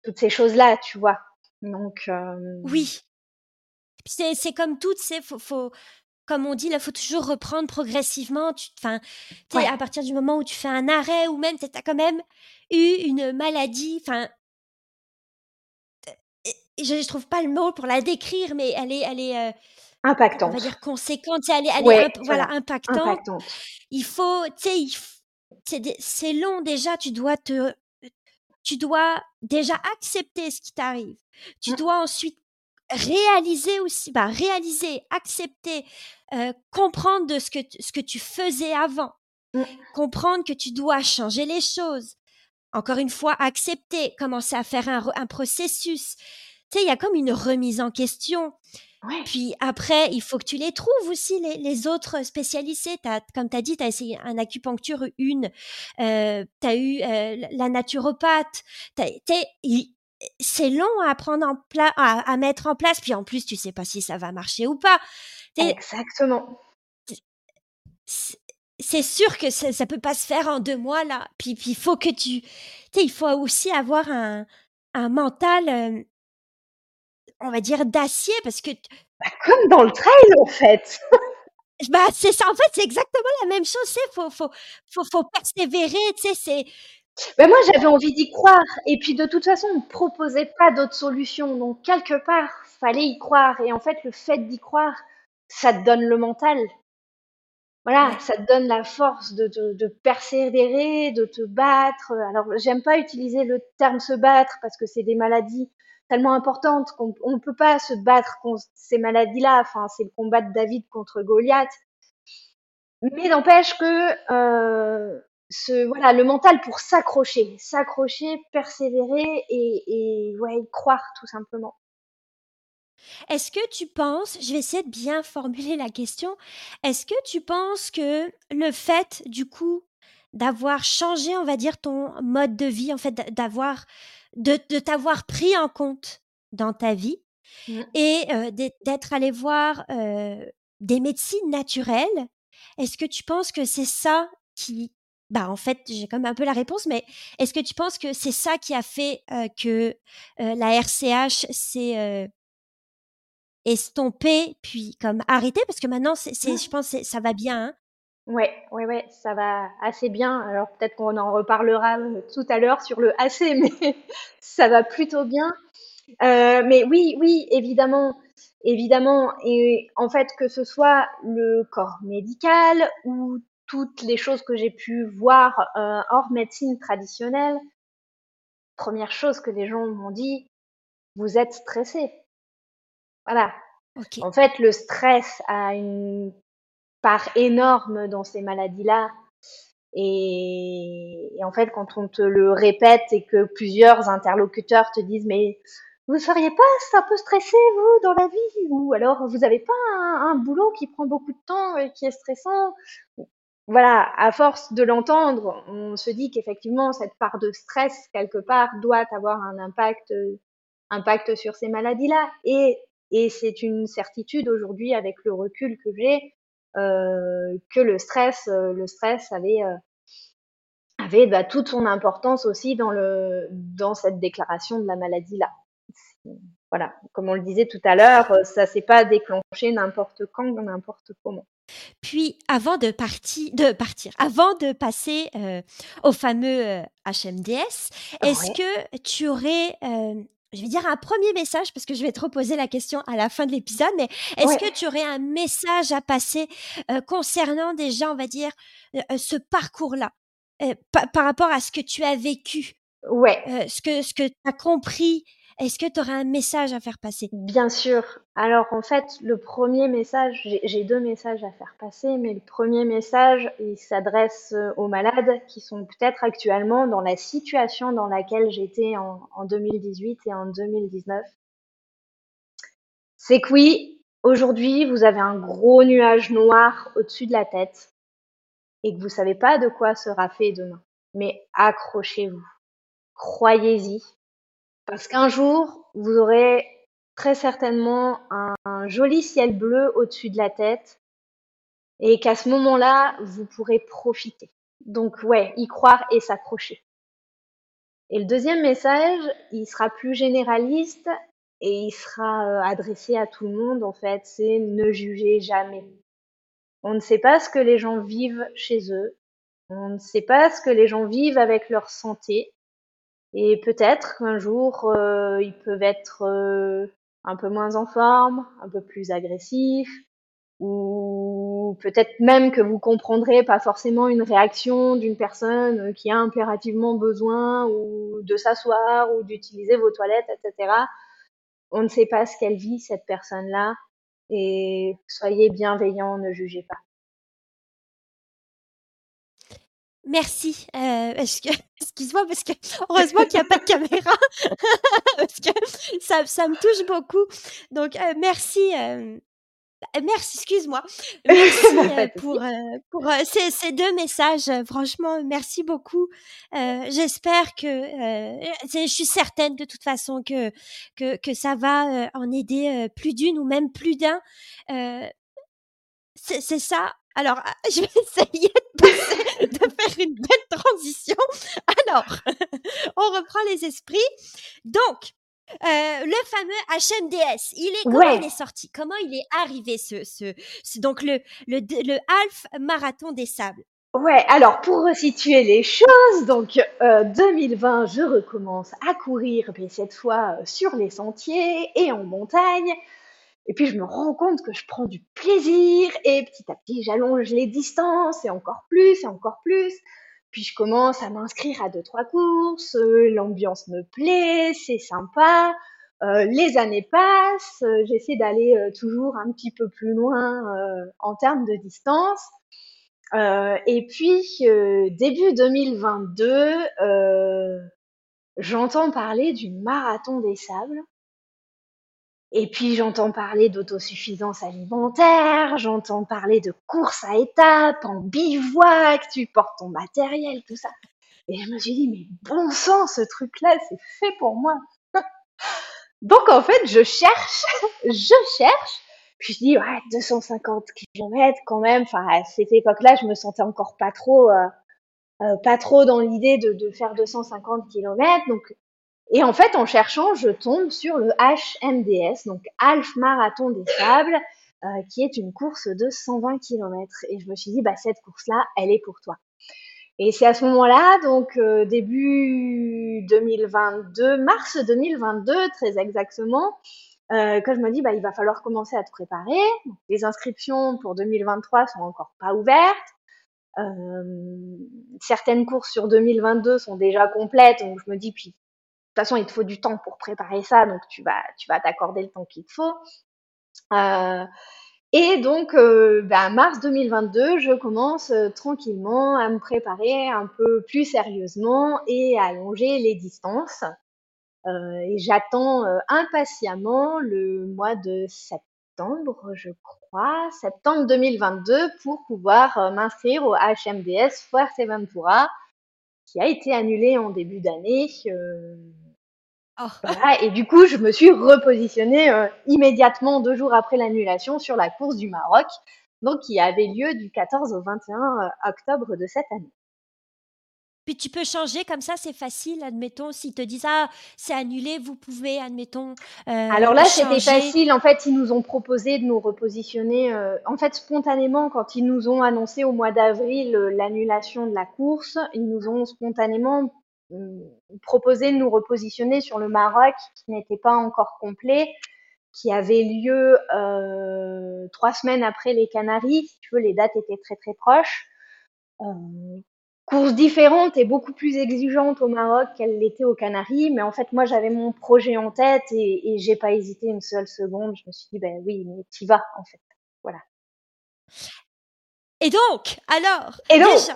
toutes ces choses-là, tu vois. Donc euh, oui, c'est comme tout, c'est faut, faut comme on dit, il faut toujours reprendre progressivement. Tu, enfin, à partir du moment où tu fais un arrêt ou même tu as quand même eu une maladie, enfin, je, ne trouve pas le mot pour la décrire, mais elle est, elle est impactante. On va dire conséquente, elle est, elle est voilà, impactante. Il faut, tu sais, c'est long déjà, tu dois te, tu dois déjà accepter ce qui t'arrive. Tu mmh. dois ensuite réaliser aussi, bah, réaliser, accepter, euh, comprendre de ce que, ce que tu faisais avant, mmh. comprendre que tu dois changer les choses. Encore une fois, accepter, commencer à faire un, un processus. Tu sais, il y a comme une remise en question. Puis après, il faut que tu les trouves aussi, les, les autres spécialisés. As, comme tu as dit, tu as essayé un acupuncture, une, euh, tu as eu euh, la naturopathe. C'est long à prendre en place, à, à, mettre en place. Puis en plus, tu sais pas si ça va marcher ou pas. Exactement. C'est sûr que ça, ça peut pas se faire en deux mois là. Puis il faut que tu, il faut aussi avoir un, un mental euh, on va dire, d'acier parce que. Bah, comme dans le trail, en fait. [LAUGHS] bah, c'est ça. En fait, c'est exactement la même chose. C'est faut, faut, faut, faut persévérer. Tu sais, c'est. Ben moi, j'avais envie d'y croire. Et puis, de toute façon, on ne proposait pas d'autres solutions. Donc, quelque part, fallait y croire. Et en fait, le fait d'y croire, ça te donne le mental. Voilà, ça te donne la force de, de, de, persévérer, de te battre. Alors, j'aime pas utiliser le terme se battre parce que c'est des maladies tellement importante qu'on ne peut pas se battre contre ces maladies-là. Enfin, c'est le combat de David contre Goliath. Mais n'empêche que euh, ce, voilà, le mental pour s'accrocher, s'accrocher, persévérer et, croire tout simplement. Est-ce que tu penses, je vais essayer de bien formuler la question, est-ce que tu penses que le fait du coup d'avoir changé, on va dire, ton mode de vie, en fait, d'avoir de, t'avoir pris en compte dans ta vie, mmh. et d'être allé voir des médecines naturelles. Est-ce que tu penses que c'est ça qui bah, en fait, j'ai quand même un peu la réponse, mais est-ce que tu penses que c'est ça qui a fait que la RCH s'est estompée, puis comme arrêtée? Parce que maintenant, c'est, je pense que ça va bien. Hein Ouais, ouais, ouais, ça va assez bien. Alors peut-être qu'on en reparlera tout à l'heure sur le assez, [LAUGHS] mais ça va plutôt bien. Euh, mais oui, oui, évidemment, évidemment. Et en fait, que ce soit le corps médical ou toutes les choses que j'ai pu voir euh, hors médecine traditionnelle, première chose que les gens m'ont dit, vous êtes stressé. Voilà. En fait, le stress a une énorme dans ces maladies-là. Et, en fait, quand on te le répète et que plusieurs interlocuteurs te disent mais vous ne seriez pas un peu stressé vous dans la vie? Ou alors vous n'avez pas un, boulot qui prend beaucoup de temps et qui est stressant? Voilà, à force de l'entendre, on se dit qu'effectivement cette part de stress quelque part doit avoir un impact, impact sur ces maladies-là. Et, et c'est une certitude aujourd'hui avec le recul que j'ai que le stress, euh, le stress avait euh, avait bah, toute son importance aussi dans le dans cette déclaration de la maladie là. Voilà, comme on le disait tout à l'heure, ça s'est pas déclenché n'importe quand, n'importe comment. Puis, avant de, partir, de partir, avant de passer au fameux HMDS, est-ce que tu aurais je vais dire un premier message parce que je vais te reposer la question à la fin de l'épisode, mais est-ce que tu aurais un message à passer euh, concernant déjà, on va dire, euh, euh, ce parcours-là, par rapport à ce que tu as vécu, ouais. ce que ce que tu as compris est-ce que tu aurais un message à faire passer? Bien sûr. Alors en fait, le premier message, j'ai deux messages à faire passer, mais le premier message, il s'adresse euh, aux malades qui sont peut-être actuellement dans la situation dans laquelle j'étais en, en 2018 et en 2019. C'est que oui, aujourd'hui, vous avez un gros nuage noir au-dessus de la tête et que vous savez pas de quoi sera fait demain. Mais accrochez-vous. Croyez-y parce qu'un jour, vous aurez très certainement un, joli ciel bleu au-dessus de la tête et qu'à ce moment-là, vous pourrez profiter. Donc ouais, y croire et s'accrocher. Et le deuxième message, il sera plus généraliste et il sera euh, adressé à tout le monde en fait, c'est ne jugez jamais. On ne sait pas ce que les gens vivent chez eux, on ne sait pas ce que les gens vivent avec leur santé, et peut-être qu'un jour, euh, ils peuvent être euh, un peu moins en forme, un peu plus agressifs, ou peut-être même que vous comprendrez pas forcément une réaction d'une personne qui a impérativement besoin ou de s'asseoir ou d'utiliser vos toilettes, etc. On ne sait pas ce qu'elle vit, cette personne-là, et soyez bienveillants, ne jugez pas. Merci. Euh, [LAUGHS] excuse-moi, parce que heureusement qu'il n'y a pas de caméra, [LAUGHS] parce que ça, ça, me touche beaucoup. Donc, euh, merci. Euh, merci, excuse-moi. [LAUGHS] Merci pour, pour ces, ces, deux messages. Franchement, merci beaucoup. J'espère que, je suis certaine de toute façon que, que, que ça va en aider plus d'une ou même plus d'un. c'est ça alors, ah, [LAUGHS] je vais essayer de, faire une belle transition. Alors, [LAUGHS] on reprend les esprits. Donc, euh, le fameux HMDS, il est comment il est sorti? Comment il est arrivé ce, ce, donc le, le le half marathon des sables? Ouais, alors pour resituer les choses, donc 2020, euh, je recommence à courir, mais cette fois euh, sur les sentiers et en montagne. Et puis je me rends compte que je prends du plaisir et petit à petit j'allonge les distances et encore plus et encore plus. Puis je commence à m'inscrire à deux trois courses, euh, l'ambiance me plaît, c'est sympa. Euh, les années passent, euh, j'essaie d'aller toujours un petit peu plus loin en termes de distance. et puis début 2022, j'entends parler du marathon des sables et puis j'entends parler d'autosuffisance alimentaire, j'entends parler de course à étapes, en bivouac, tu portes ton matériel, tout ça. Et je me suis dit, mais bon sang, ce truc-là, c'est fait pour moi. [LAUGHS] Donc en fait, je cherche, je cherche, puis je dis ouais 250 km quand même. Enfin à cette époque-là, je me sentais encore pas trop, euh, euh, pas trop dans l'idée de, de faire 250 km. Donc et en fait, en cherchant, je tombe sur le HMDS, donc Half Marathon des Sables, euh, qui est une course de 120 km. Et je me suis dit, bah, cette course-là, elle est pour toi. Et c'est à ce moment-là, donc euh, début 2022, mars 2022 très exactement, euh, que je me dis, bah, il va falloir commencer à te préparer. Les inscriptions pour 2023 sont encore pas ouvertes. Euh, certaines courses sur 2022 sont déjà complètes, donc je me dis, puis toute façon, il te faut du temps pour préparer ça, donc tu vas, t'accorder le temps qu'il te faut. Euh, et donc, euh, bah, mars 2022, je commence euh, tranquillement à me préparer un peu plus sérieusement et à allonger les distances. Et j'attends impatiemment le mois de septembre, je crois, septembre 2022, pour pouvoir m'inscrire au HMDS Fuerteventura, qui a été annulé en début d'année. Oh. Voilà, et du coup, je me suis repositionnée euh, immédiatement deux jours après l'annulation sur la course du Maroc, donc qui avait lieu du 14 au 21 euh, octobre de cette année. Puis tu peux changer comme ça, c'est facile, admettons, s'ils te disent ah c'est annulé, vous pouvez, admettons. Euh, Alors là, c'était facile. En fait, ils nous ont proposé de nous repositionner. Euh, en fait, spontanément, quand ils nous ont annoncé au mois d'avril euh, l'annulation de la course, ils nous ont spontanément proposé de nous repositionner sur le Maroc qui n'était pas encore complet, qui avait lieu euh, trois semaines après les Canaries. Si tu veux, les dates étaient très très proches. Euh, course différente et beaucoup plus exigeante au Maroc qu'elle l'était aux Canaries, mais en fait moi j'avais mon projet en tête et, et j'ai pas hésité une seule seconde. Je me suis dit ben oui, mais t'y vas en fait. Voilà. Et donc, alors, et donc, euh,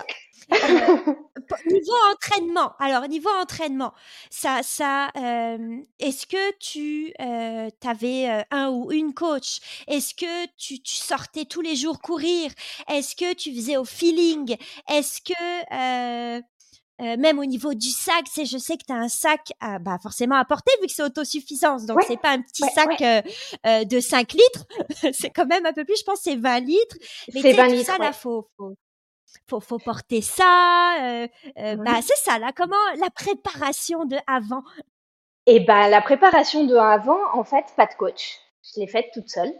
niveau entraînement, alors niveau entraînement, ça, ça, euh, est-ce que tu euh, avais un ou une coach? Est-ce que tu, tu, sortais tous les jours courir? Est-ce que tu faisais au feeling? Est-ce que même au niveau du sac, c'est je sais que tu as un sac à, bah, forcément à porter vu que c'est autosuffisance. Donc, c'est pas un petit sac de 5 litres. [LAUGHS] c'est quand même un peu plus, je pense, c'est 20 litres. Mais c'est 20 litres. Ça, là, faut, faut, faut, faut porter ça. Euh, euh, bah, c'est ça, là. Comment la préparation de avant? Eh ben, la préparation de avant, en fait, pas de coach. Je l'ai faite toute seule.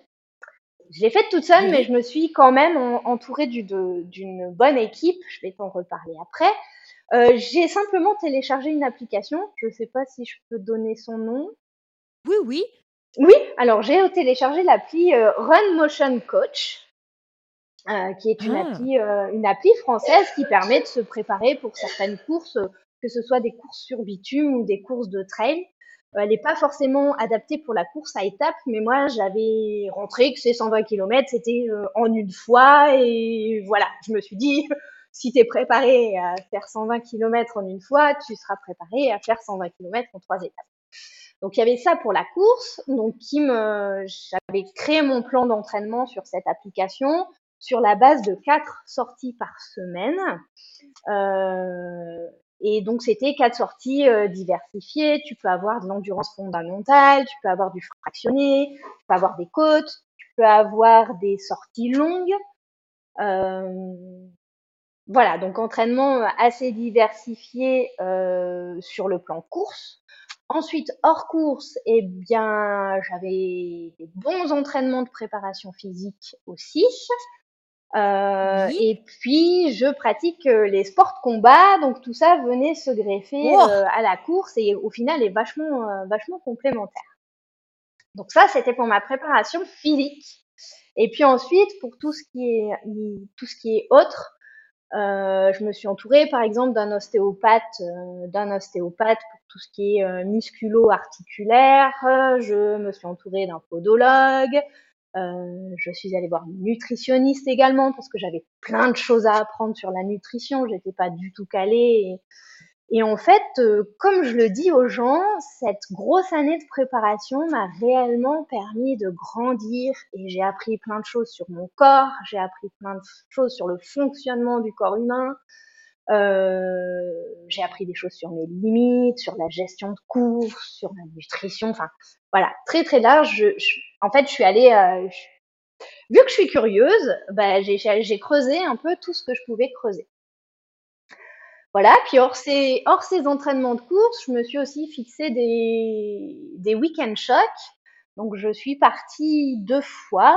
Je l'ai faite toute seule, mais je me suis quand même entourée d'une bonne équipe. Je vais t'en reparler après. Euh, j'ai simplement téléchargé une application. Je ne sais pas si je peux donner son nom. Oui, oui. Oui, alors j'ai téléchargé l'appli Run Motion Coach. Euh, qui est une ah. appli, euh, une appli française qui permet de se préparer pour certaines courses, que ce soit des courses sur bitume ou des courses de trail. Euh, elle n'est pas forcément adaptée pour la course à étapes, mais moi j'avais rentré que ces 120 km c'était en une fois et voilà, je me suis dit [LAUGHS] si tu es préparé à faire 120 km en une fois, tu seras préparé à faire 120 km en trois étapes. Donc il y avait ça pour la course, donc qui me j'avais créé mon plan d'entraînement sur cette application sur la base de quatre sorties par semaine. Euh, et donc c'était quatre sorties euh, diversifiées. Tu peux avoir de l'endurance fondamentale, tu peux avoir du fractionné, tu peux avoir des côtes, tu peux avoir des sorties longues. Euh, voilà, donc entraînement assez diversifié sur le plan course. Ensuite, hors course, eh bien, j'avais des bons entraînements de préparation physique aussi. Euh, Et puis, je pratique euh, les sports de combat, donc tout ça venait se greffer euh, à la course et au final est vachement, vachement complémentaire. Donc ça, c'était pour ma préparation physique. Et puis ensuite, pour tout ce qui est tout ce qui est autre, je me suis entourée, par exemple, d'un ostéopathe, d'un ostéopathe pour tout ce qui est musculo-articulaire. Je me suis entourée d'un podologue. Euh, je suis allée voir une nutritionniste également parce que j'avais plein de choses à apprendre sur la nutrition. J'étais pas du tout calée. Et, en fait, euh, comme je le dis aux gens, cette grosse année de préparation m'a réellement permis de grandir et j'ai appris plein de choses sur mon corps. J'ai appris plein de choses sur le fonctionnement du corps humain. Euh, j'ai appris des choses sur mes limites, sur la gestion de course, sur la nutrition. Enfin, voilà, très très large. En fait, je suis allée. Euh, vu que je suis curieuse, bah, j'ai creusé un peu tout ce que je pouvais creuser. Voilà, puis hors ces, entraînements de course, je me suis aussi fixé des, des week-end shocks. Donc je suis partie deux fois.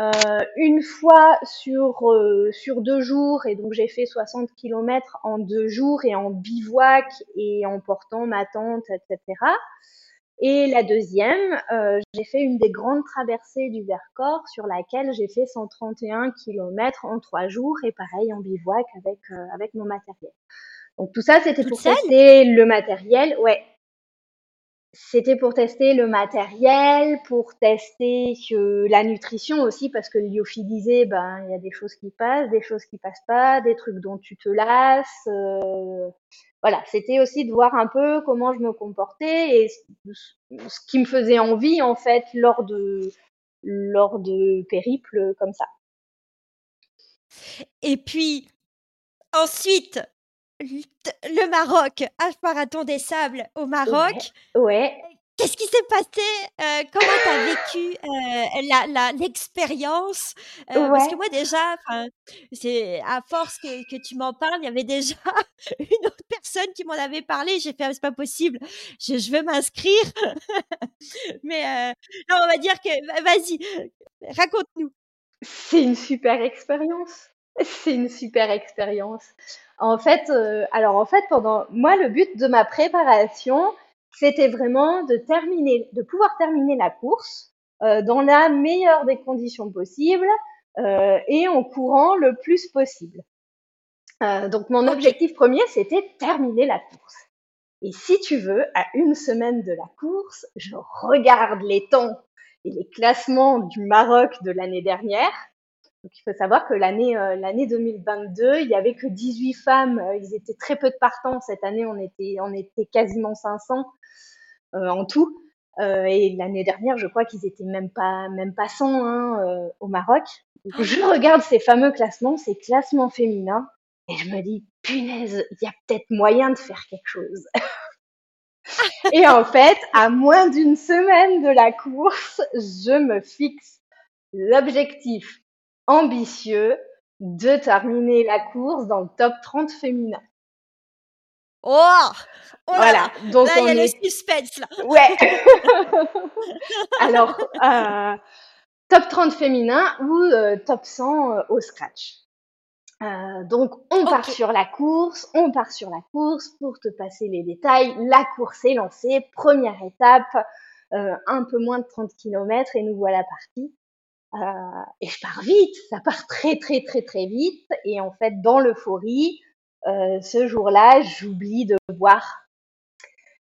Euh, une fois sur, euh, sur deux jours, et donc j'ai fait 60 km en deux jours et en bivouac et en portant ma tente, etc. Et la deuxième, euh, j'ai fait une des grandes traversées du Vercors sur laquelle j'ai fait 131 km en trois jours et pareil en bivouac avec, avec mon matériel. Donc tout ça, c'était pour tester le matériel. Ouais, c'était pour tester le matériel, pour tester la nutrition aussi, parce que lyophilisé, ben, il y a des choses qui passent, des choses qui passent pas, des trucs dont tu te lasses. Euh, voilà, c'était aussi de voir un peu comment je me comportais et ce qui me faisait envie, en fait, lors de, lors de périples comme ça. Et puis, ensuite, le Maroc, un marathon des sables au Maroc. Ouais. Qu'est-ce qui s'est passé euh, Comment tu as vécu euh, la, l'expérience euh, Parce que moi déjà, c'est à force que, que tu m'en parles, il y avait déjà [LAUGHS] une autre personne qui m'en avait parlé. J'ai fait «Ah, c'est pas possible, je, je veux m'inscrire. [LAUGHS] Mais non, on va dire que vas-y, raconte-nous. C'est une super expérience. [LAUGHS] C'est une super expérience. En fait, euh, alors en fait, pendant moi, le but de ma préparation, c'était vraiment de terminer, de pouvoir terminer la course euh, dans la meilleure des conditions possibles euh, et en courant le plus possible. donc mon objectif premier, c'était terminer la course. Et si tu veux, à une semaine de la course, je regarde les temps et les classements du Maroc de l'année dernière donc, il faut savoir que l'année euh, l'année 2022, il y avait que 18 femmes. Euh, ils étaient très peu de partants. Cette année, on était quasiment 500 euh, en tout. et l'année dernière, je crois qu'ils étaient même pas même pas 100 hein, au Maroc. Je regarde ces fameux classements, ces classements féminins, et je me dis punaise, il y a peut-être moyen de faire quelque chose. [LAUGHS] et en fait, à moins d'une semaine de la course, je me fixe l'objectif ambitieux de terminer la course dans le top 30 féminin. Oh, oh Voilà, donc là, il y a le suspense là. Ouais. [LAUGHS] [LAUGHS] Alors, euh, top 30 féminin ou euh, top 100 euh, au scratch. donc, on part sur la course, on part sur la course pour te passer les détails. La course est lancée, première étape, un peu moins de 30 km et nous voilà partis. Euh, et je pars vite, ça part très très très très vite. Et en fait, dans l'euphorie, euh, ce jour-là, j'oublie de boire.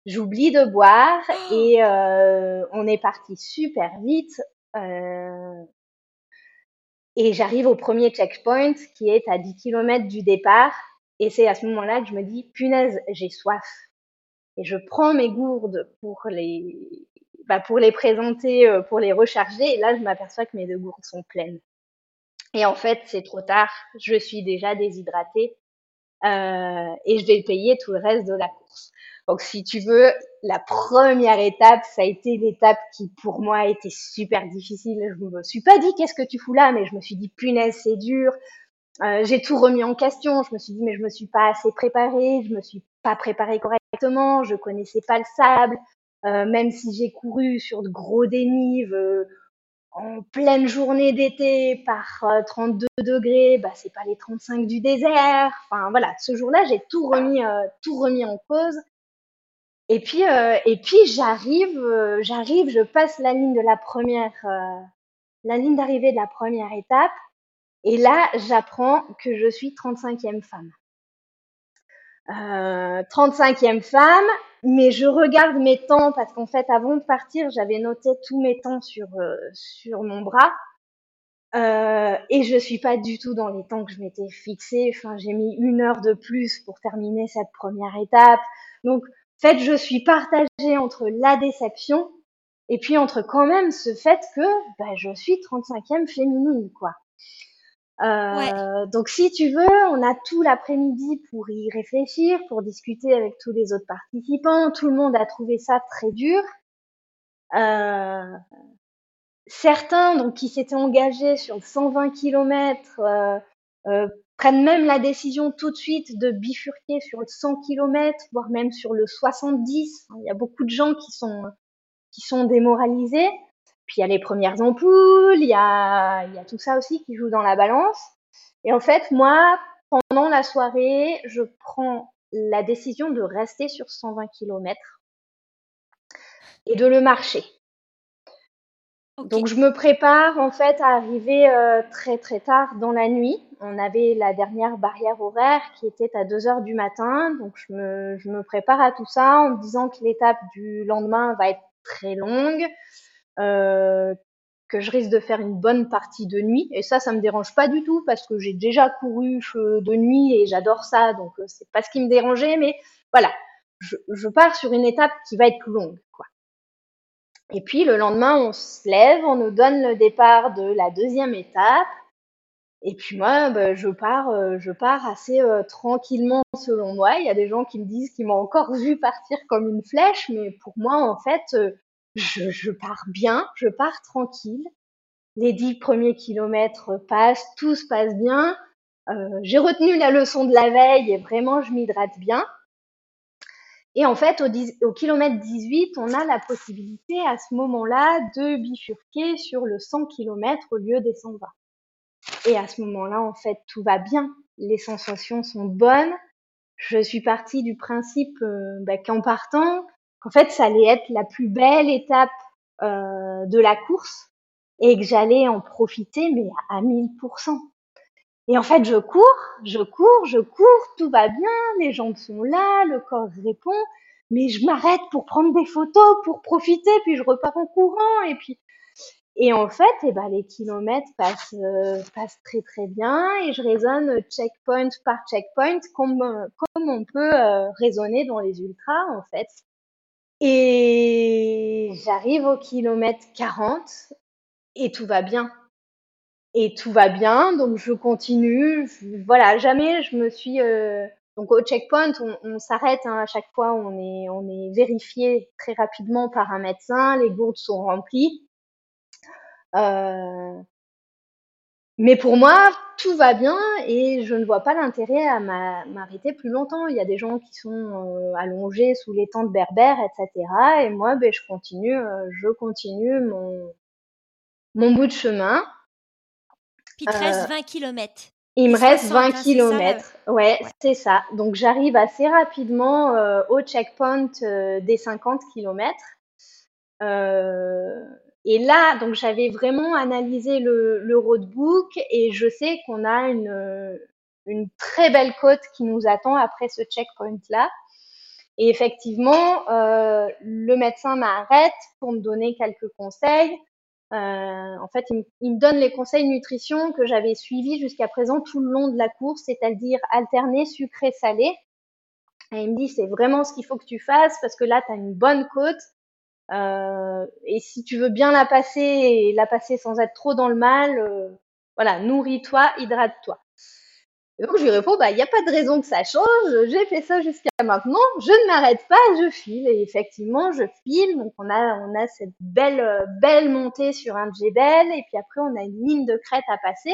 J'oublie de boire et euh, on est parti super vite. Et j'arrive au premier checkpoint qui est à 10 km du départ. Et c'est à ce moment-là que je me dis, punaise, j'ai soif. Et je prends mes gourdes pour les, bah, pour les présenter, euh, pour les recharger. Là, je m'aperçois que mes deux gourdes sont pleines. Et en fait, c'est trop tard. Je suis déjà déshydratée euh, et je vais payer tout le reste de la course. Donc, si tu veux, la première étape, ça a été l'étape qui, pour moi, était super difficile. Je me suis pas dit qu'est-ce que tu fous là, mais je me suis dit punaise, c'est dur. Euh, j'ai tout remis en question. Je me suis dit mais je me suis pas assez préparée, je me suis pas préparée correctement, je connaissais pas le sable, même si j'ai couru sur de gros dénives euh, en pleine journée d'été par 32 euh, degrés, bah c'est pas les 35 du désert. Voilà, ce jour-là, j'ai tout remis en cause. Et puis j'arrive j'arrive, je passe la ligne la ligne d'arrivée de la première étape et là, j'apprends que je suis 35e femme. Euh, 35e femme, mais je regarde mes temps parce qu'en fait, avant de partir, j'avais noté tous mes temps sur euh, sur mon bras. Euh, et je suis pas du tout dans les temps que je m'étais fixé. Enfin, j'ai mis une heure de plus pour terminer cette première étape. Donc, en fait, je suis partagée entre la déception et puis entre quand même ce fait que bah, je suis 35e féminine, quoi. Euh, donc si tu veux, on a tout l'après-midi pour y réfléchir, pour discuter avec tous les autres participants. Tout le monde a trouvé ça très dur. Euh, certains, donc qui s'étaient engagés sur 120 km, euh, euh, prennent même la décision tout de suite de bifurquer sur le 100 km, voire même sur le 70. Il y a beaucoup de gens qui sont qui sont démoralisés. Puis il y a les premières ampoules, il y a, il y a tout ça aussi qui joue dans la balance. Et en fait, moi, pendant la soirée, je prends la décision de rester sur 120 km et de le marcher. Donc je me prépare en fait à arriver euh, très très tard dans la nuit. On avait la dernière barrière horaire qui était à 2 heures du matin. Donc je me, je me prépare à tout ça en me disant que l'étape du lendemain va être très longue, euh, que je risque de faire une bonne partie de nuit. Et ça, ça me dérange pas du tout parce que j'ai déjà couru euh, de nuit et j'adore ça. Donc euh, c'est pas ce qui me dérangeait, mais voilà, je, je pars sur une étape qui va être longue, quoi. Et puis le lendemain, on se lève, on nous donne le départ de la deuxième étape. Et puis moi, bah, je pars, je pars assez tranquillement selon moi. Il y a des gens qui me disent qu'ils m'ont encore vu partir comme une flèche, mais pour moi, en fait, je, je, pars bien, je pars tranquille. Les dix premiers kilomètres passent, tout se passe bien. J'ai retenu la leçon de la veille et vraiment, je m'hydrate bien. Et en fait, au, au, kilomètre 18, on a la possibilité à ce moment-là de bifurquer sur le 100 km au lieu des 120. Et à ce moment-là, en fait, tout va bien. Les sensations sont bonnes. Je suis partie du principe euh, bah, qu'en partant, qu'en fait, ça allait être la plus belle étape euh, de la course et que j'allais en profiter, mais à 1000%. Et en fait, je cours, je cours, je cours, tout va bien, les jambes sont là, le corps répond, mais je m'arrête pour prendre des photos, pour profiter, puis je repars en courant, et puis et en fait, eh ben, les kilomètres passent, euh, très très bien et je raisonne checkpoint par checkpoint comme, comme on peut euh, raisonner dans les ultras en fait. Et j'arrive au kilomètre 40 et tout va bien et tout va bien, donc je continue. voilà, jamais je me suis euh, donc au checkpoint, on, s'arrête hein, à chaque fois, on est on est vérifié très rapidement par un médecin, les gourdes sont remplies. Euh, mais pour moi, tout va bien et je ne vois pas l'intérêt à m'arrêter plus longtemps. Il y a des gens qui sont euh, allongés sous les tentes berbères, etc. Et moi, ben, je continue, euh, je continue mon, mon bout de chemin. Puis il te reste 20 km. Il me reste 20 km. Ouais, c'est ça. Donc j'arrive assez rapidement euh, au checkpoint euh, des 50 km. Euh, et là, donc j'avais vraiment analysé le, roadbook et je sais qu'on a une, une très belle côte qui nous attend après ce checkpoint-là. Et effectivement, euh, le médecin m'arrête pour me donner quelques conseils. Euh, en fait, il, il, me donne les conseils nutrition que j'avais suivis jusqu'à présent tout le long de la course, c'est-à-dire alterner sucré-salé. Et il me dit, c'est vraiment ce qu'il faut que tu fasses parce que là, tu as une bonne côte. Euh, et si tu veux bien la passer et la passer sans être trop dans le mal, euh, voilà, nourris-toi, hydrate-toi. Et donc je lui réponds, bah il n'y a pas de raison que ça change. J'ai fait ça jusqu'à maintenant. Je ne m'arrête pas, je file. Et effectivement, je file. Donc on a on a cette belle belle montée sur un djebel et puis après on a une ligne de crête à passer.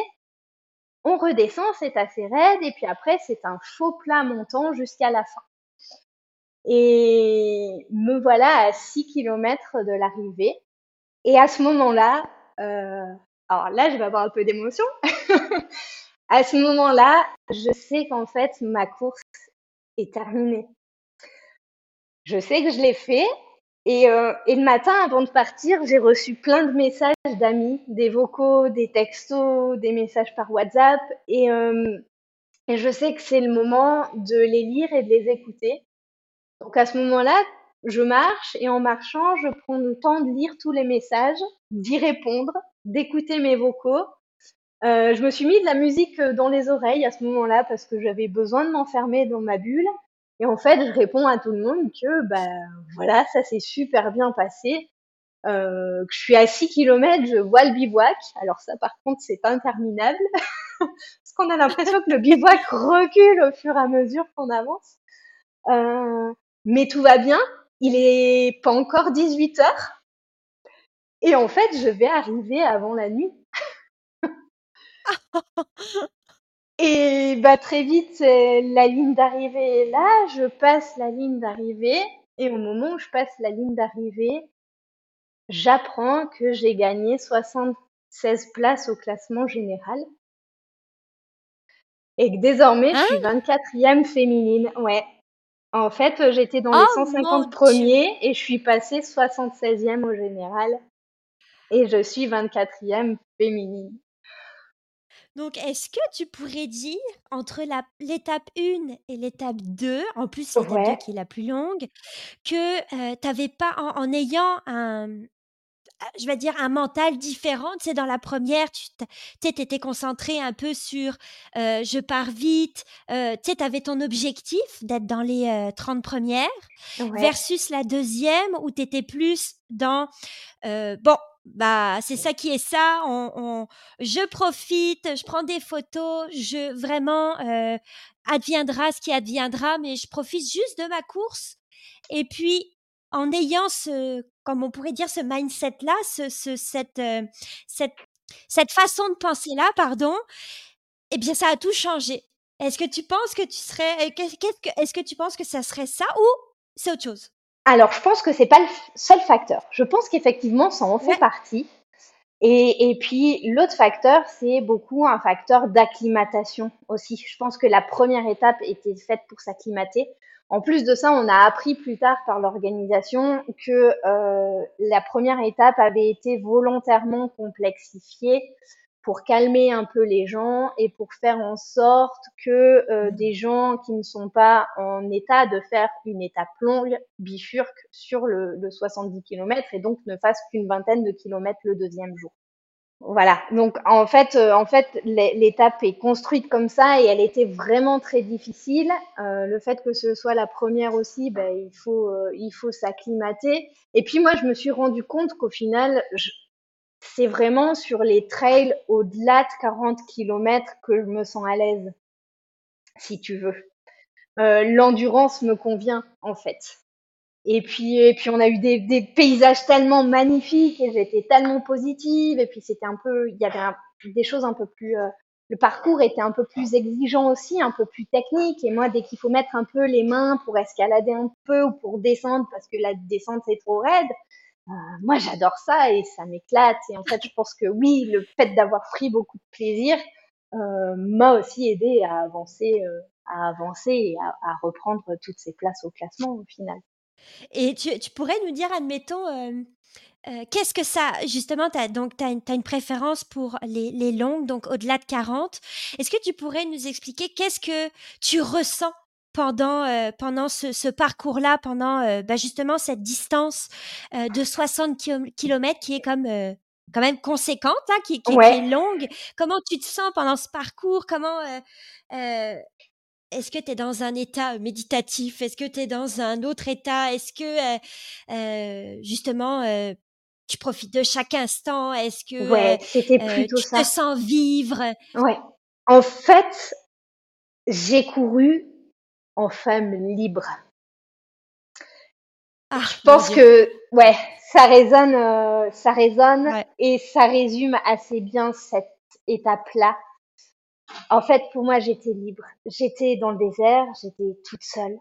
On redescend, c'est assez raide et puis après c'est un faux plat montant jusqu'à la fin. Et me voilà à 6 km de l'arrivée. Et à ce moment-là, euh, alors là je vais avoir un peu d'émotion. [LAUGHS] à ce moment-là, je sais qu'en fait, ma course est terminée. Je sais que je l'ai fait. Et, euh, et, le matin, avant de partir, j'ai reçu plein de messages d'amis, des vocaux, des textos, des messages par WhatsApp. Et, euh, et je sais que c'est le moment de les lire et de les écouter. Donc à ce moment-là, je marche et en marchant, je prends le temps de lire tous les messages, d'y répondre, d'écouter mes vocaux euh, je me suis mis de la musique euh, dans les oreilles à ce moment-là parce que j'avais besoin de m'enfermer dans ma bulle. Et en fait, je réponds à tout le monde que, bah, voilà, ça s'est super bien passé. Euh, je suis à 6 km, je vois le bivouac. Alors ça, par contre, c'est interminable. [LAUGHS] Parce qu'on a l'impression que le bivouac recule au fur et à mesure qu'on avance. Euh, mais tout va bien. Il est pas encore 18 heures. Et en fait, je vais arriver avant la nuit. [LAUGHS] et bah très vite, la ligne d'arrivée est là. Je passe la ligne d'arrivée. Et au moment où je passe la ligne d'arrivée, j'apprends que j'ai gagné 76 places au classement général. Et que désormais, je suis 24e hein féminine. Ouais. En fait, j'étais dans les 150 premiers et je suis passée 76e au général. Et je suis 24e féminine. Donc, est-ce que tu pourrais dire, entre l'étape 1 et l'étape 2, en plus c'est l'étape 2 qui est la plus longue, que tu n'avais pas, en, ayant un, je vais dire, un mental différent. Tu sais, dans la première, tu étais concentré un peu sur je pars vite. tu sais, tu avais ton objectif d'être dans les 30 premières, versus la deuxième où tu étais plus dans bon, bah c'est ça qui est ça. On, je profite, je prends des photos, je vraiment adviendra ce qui adviendra, mais je profite juste de ma course. Et puis en ayant ce, comme on pourrait dire, ce mindset là, ce, cette, cette, cette façon de penser là, pardon, eh bien ça a tout changé. Est-ce que tu penses que tu serais, est-ce que tu penses que ça serait ça ou c'est autre chose? Alors, je pense que c'est pas le seul facteur. Je pense qu'effectivement, ça en fait partie. Et, et puis, l'autre facteur, c'est beaucoup un facteur d'acclimatation aussi. Je pense que la première étape était faite pour s'acclimater. En plus de ça, on a appris plus tard par l'organisation que euh, la première étape avait été volontairement complexifiée pour calmer un peu les gens et pour faire en sorte que euh, mmh. des gens qui ne sont pas en état de faire une étape longue bifurquent sur le, le 70 km et donc ne fassent qu'une vingtaine de kilomètres le deuxième jour. Voilà. Donc en fait, euh, en fait, l'étape est construite comme ça et elle était vraiment très difficile. Euh, le fait que ce soit la première aussi, ben, il faut, euh, il faut s'acclimater. Et puis moi, je me suis rendu compte qu'au final, je, c'est vraiment sur les trails au-delà de 40 km que je me sens à l'aise, si tu veux. Euh, l'endurance me convient en fait. Et puis, et puis on a eu des, des paysages tellement magnifiques et j'étais tellement positive. Et puis c'était un peu, il y avait des choses un peu plus. Euh, le parcours était un peu plus exigeant aussi, un peu plus technique. Et moi, dès qu'il faut mettre un peu les mains pour escalader un peu ou pour descendre parce que la descente c'est trop raide, euh, moi, j'adore ça et ça m'éclate. Et en fait, je pense que oui, le fait d'avoir pris beaucoup de plaisir euh, m'a aussi aidé à avancer, euh, à avancer et à, à, reprendre toutes ces places au classement au final. Et tu, tu pourrais nous dire, admettons, euh, euh, qu'est-ce que ça, justement, tu as, une, as une préférence pour les, les longues, donc au-delà de 40. Est-ce que tu pourrais nous expliquer qu'est-ce que tu ressens pendant, euh, pendant ce, ce parcours-là, pendant bah, justement cette distance de 60 km qui est comme quand même conséquente, hein, qui, qui, qui, est longue? Comment tu te sens pendant ce parcours? Comment est-ce que tu es dans un état méditatif? Est-ce que tu es dans un autre état? Est-ce que justement tu profites de chaque instant? Est-ce que ouais, c'était plutôt tu te sens vivre? Ouais. En fait, j'ai couru en femme libre. Ah, je pense que ouais, ça résonne, euh, ça résonne et ça résume assez bien cette étape-là. En fait, pour moi, j'étais libre. J'étais dans le désert, j'étais toute seule.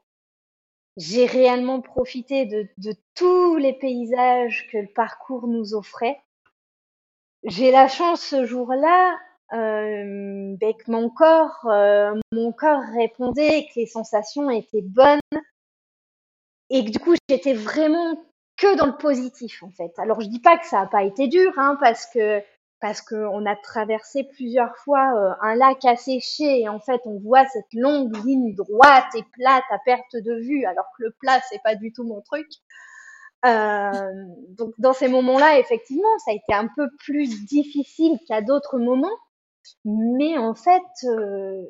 J'ai réellement profité de, tous les paysages que le parcours nous offrait. J'ai la chance ce jour-là euh, ben, que mon corps, euh, mon corps répondait, que les sensations étaient bonnes et que du coup j'étais vraiment que dans le positif en fait. Alors je dis pas que ça a pas été dur, hein, parce que parce qu'on a traversé plusieurs fois euh, un lac asséché et en fait on voit cette longue ligne droite et plate à perte de vue, alors que le plat c'est pas du tout mon truc. Euh, donc dans ces moments-là, effectivement, ça a été un peu plus difficile qu'à d'autres moments, mais en fait, euh,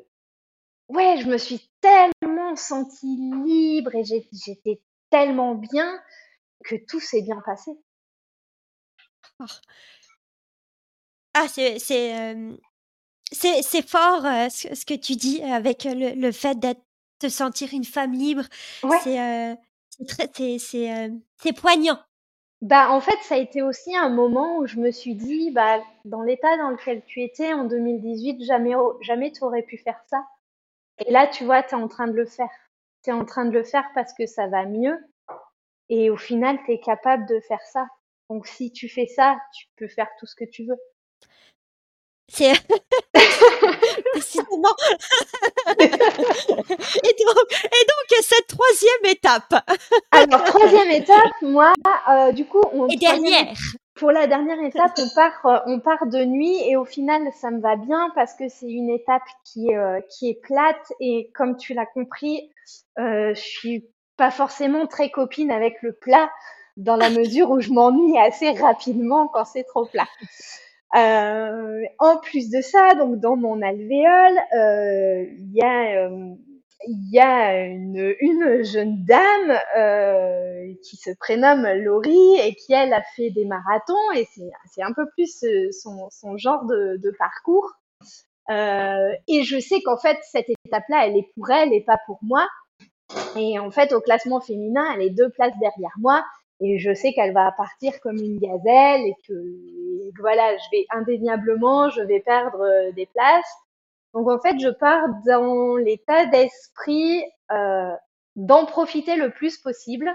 ouais, je me suis tellement sentie libre et j'étais tellement bien que tout s'est bien passé. Ah, c'est c'est, fort, ce que tu dis avec le le fait d'être te sentir une femme libre. Ouais. C'est, c'est poignant. Bah, en fait, ça a été aussi un moment où je me suis dit: «Bah, dans l'état dans lequel tu étais en 2018, jamais jamais tu aurais pu faire ça» et là, tu vois, tu es en train de le faire. Tu es en train de le faire parce que ça va mieux et au final, tu es capable de faire ça. Donc si tu fais ça, tu peux faire tout ce que tu veux. C'est [LAUGHS] décidément [LAUGHS] et donc et donc cette troisième étape? Alors troisième étape, moi, euh, du coup, on Et dernière? Pour la dernière étape, on part, euh, on part de nuit et au final, ça me va bien parce que c'est une étape qui, euh, qui est plate et comme tu l'as compris, euh, je suis pas forcément très copine avec le plat dans la mesure où je m'ennuie assez rapidement quand c'est trop plat. Euh, en plus de ça, donc dans mon alvéole, euh, il y a euh, il y a une, une jeune dame qui se prénomme Laurie et qui elle a fait des marathons et c'est un peu plus son, genre de, parcours. Et je sais qu'en fait cette étape-là, elle est pour elle et pas pour moi. Et en fait, au classement féminin, elle est deux places derrière moi. Et je sais qu'elle va partir comme une gazelle et que voilà, je vais indéniablement, je vais perdre euh, des places. Donc en fait, je pars dans l'état d'esprit euh, d'en profiter le plus possible.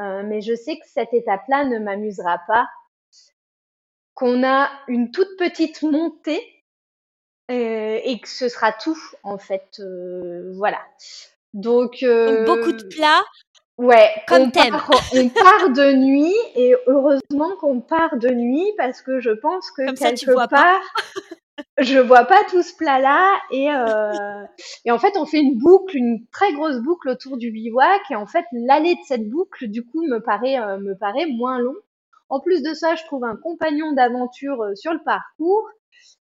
Euh, mais je sais que cette étape-là ne m'amusera pas. Qu'on a une toute petite montée euh, et que ce sera tout en fait. Euh, voilà. Donc, Donc beaucoup de plats Ouais, Comme on part, on part de nuit et heureusement qu'on part de nuit parce que je pense que Comme ça, tu quelque vois part, je vois pas tout ce plat-là et euh, et en fait on fait une boucle, une très grosse boucle autour du bivouac et en fait l'aller de cette boucle du coup me paraît euh, me paraît moins long. En plus de ça, je trouve un compagnon d'aventure euh, sur le parcours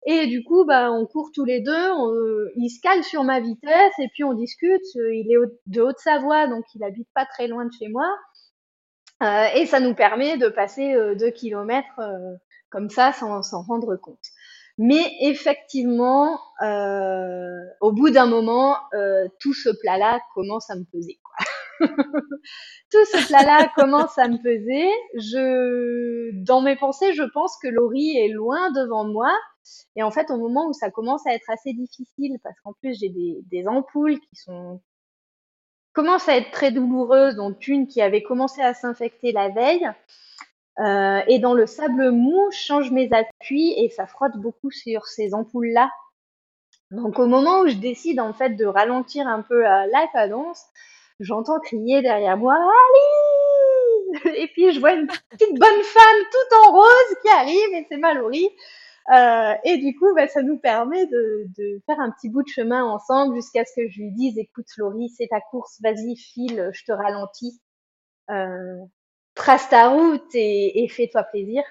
et du coup, bah, on court tous les deux, on, il se cale sur ma vitesse et puis on discute. Il est de Haute-Savoie, donc il habite pas très loin de chez moi. Euh, et ça nous permet de passer euh, deux kilomètres euh, comme ça sans s'en rendre compte. Mais effectivement, euh, au bout d'un moment, euh, tout ce plat-là commence à me peser. Quoi. [LAUGHS] tout ce plat-là commence à me peser. Je, dans mes pensées, je pense que Laurie est loin devant moi et en fait, au moment où ça commence à être assez difficile, parce qu'en plus j'ai des, ampoules qui sont commencent à être très douloureuses, dont une qui avait commencé à s'infecter la veille, euh, et dans le sable mou, je change mes appuis et ça frotte beaucoup sur ces ampoules-là. Donc au moment où je décide en fait de ralentir un peu euh, la cadence, j'entends crier derrière moi Ali Et puis je vois une petite bonne femme toute en rose qui arrive et c'est Mallory. Euh, et du coup, bah, ça nous permet de, faire un petit bout de chemin ensemble jusqu'à ce que je lui dise, écoute Laurie, c'est ta course, vas-y, file, je te ralentis. Euh, trace ta route et, fais-toi plaisir.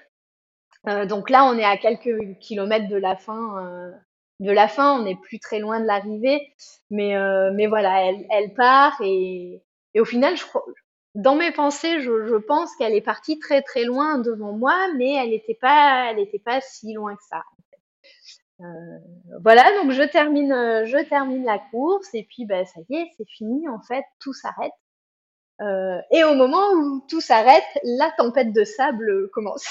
Euh, donc là, on est à quelques kilomètres de la fin. De la fin, on n'est plus très loin de l'arrivée, mais euh, mais voilà, elle, part et, et au final, je crois, dans mes pensées, je, pense qu'elle est partie très très loin devant moi, mais elle n'était pas, elle pas si loin que ça. Euh, voilà, donc je termine, je termine la course et puis ben ça y est, c'est fini en fait, tout s'arrête. Euh, et au moment où tout s'arrête, la tempête de sable commence.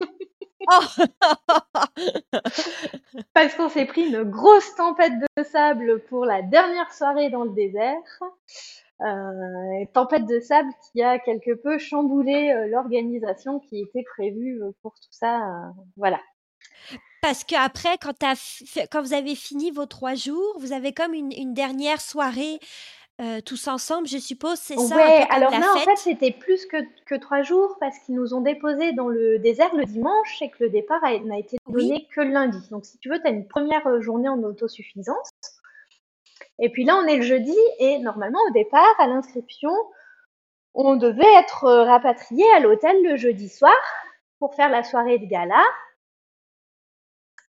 [LAUGHS] [LAUGHS] Parce qu'on s'est pris une grosse tempête de sable pour la dernière soirée dans le désert. Euh, tempête de sable qui a quelque peu chamboulé euh, l'organisation qui était prévue euh, pour tout ça. Voilà. Parce qu'après, quand, quand vous avez fini vos trois jours, vous avez comme une dernière soirée euh, tous ensemble, je suppose, c'est ça Ouais, alors non, en fait, c'était plus que, que trois jours parce qu'ils nous ont déposés dans le désert le dimanche et que le départ n'a été donné oui. que le lundi. Donc, si tu veux, tu as une première journée en autosuffisance. Et puis là, on est le jeudi et normalement, au départ, à l'inscription, on devait être rapatrié à l'hôtel le jeudi soir pour faire la soirée de gala.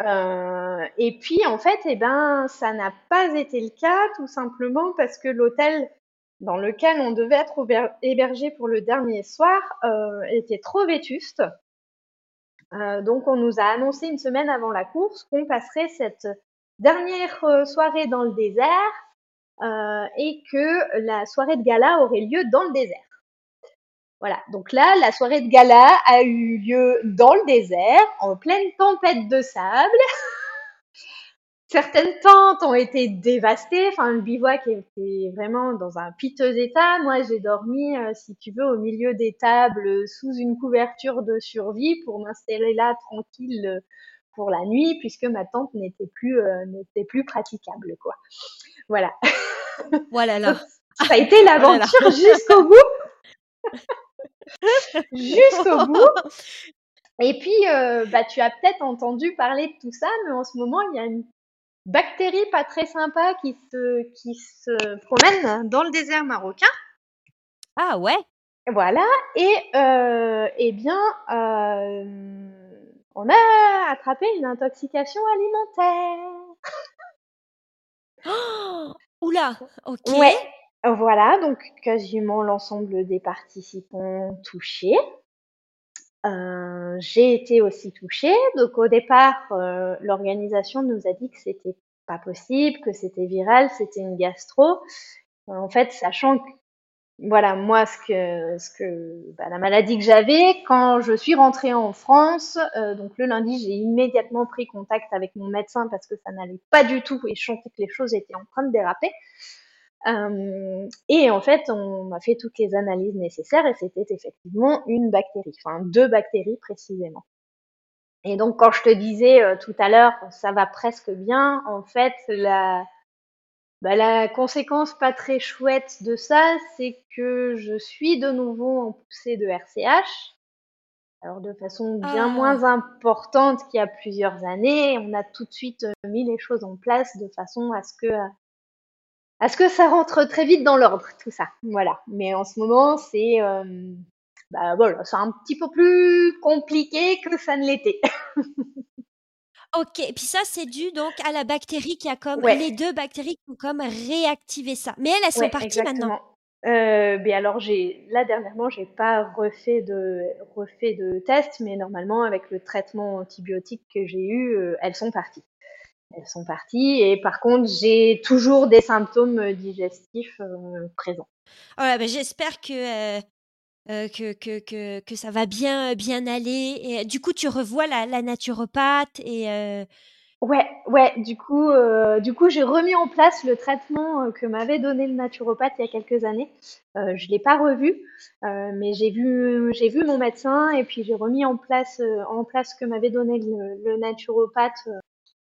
Euh, et puis en fait, eh ben, ça n'a pas été le cas, tout simplement parce que l'hôtel dans lequel on devait être hébergé pour le dernier soir euh, était trop vétuste. donc on nous a annoncé une semaine avant la course qu'on passerait cette dernière soirée dans le désert et que la soirée de gala aurait lieu dans le désert. Voilà, donc là, la soirée de gala a eu lieu dans le désert, en pleine tempête de sable. [LAUGHS] Certaines tentes ont été dévastées, enfin le bivouac était vraiment dans un piteux état. Moi, j'ai dormi, euh, si tu veux, au milieu des tables, sous une couverture de survie pour m'installer là tranquille euh, pour la nuit, puisque ma tente n'était plus euh, n'était plus praticable, quoi. Voilà. Voilà là. [LAUGHS] Ça a été l'aventure jusqu'au bout. [LAUGHS] [LAUGHS] jusqu'au bout. [LAUGHS] Et puis, euh, bah, tu as peut-être entendu parler de tout ça, mais en ce moment, il y a une bactérie pas très sympa qui se, qui se promène dans le désert marocain. Ah ouais? Voilà. Et euh, eh bien, euh, on a attrapé une intoxication alimentaire. Oh [GASPS] Oula, ok. Ouais, voilà, donc quasiment l'ensemble des participants touchés. Euh, j'ai été aussi touchée. Donc au départ, euh, l'organisation nous a dit que c'était pas possible, que c'était viral, c'était une gastro. en fait, sachant que voilà, moi, ce que, bah, la maladie que j'avais, quand je suis rentrée en France, euh, donc le lundi, j'ai immédiatement pris contact avec mon médecin parce que ça n'allait pas du tout et je sentais que les choses étaient en train de déraper. Euh, et en fait, on m'a fait toutes les analyses nécessaires et c'était effectivement une bactérie, enfin deux bactéries précisément. Et donc, quand je te disais euh, tout à l'heure, ça va presque bien, en fait, la, bah, la conséquence pas très chouette de ça, c'est que je suis de nouveau en poussée de RCH. Alors de façon bien ah. moins importante qu'il y a plusieurs années, on a tout de suite euh, mis les choses en place de façon à ce que à ce que ça rentre très vite dans l'ordre, tout ça. Voilà. Mais en ce moment, c'est euh, bah, voilà, c'est un petit peu plus compliqué que ça ne l'était. [LAUGHS] ok, et puis ça, c'est dû donc à la bactérie qui a comme les deux bactéries qui ont comme réactivé ça. Mais elles, elles sont parties maintenant. Euh, ben alors j'ai là dernièrement j'ai pas refait de refait de test mais normalement avec le traitement antibiotique que j'ai eu euh, elles sont parties elles sont parties. Et par contre, j'ai toujours des symptômes digestifs euh, présents. Voilà, oh ben j'espère que, euh, que, que, que, que, ça va bien, bien aller. Et du coup, tu revois la, la naturopathe et. Ouais, ouais. Du coup, du coup, j'ai remis en place le traitement que m'avait donné le naturopathe il y a quelques années. je l'ai pas revu, mais j'ai vu, j'ai vu mon médecin et puis j'ai remis en place, en place ce que m'avait donné le, le naturopathe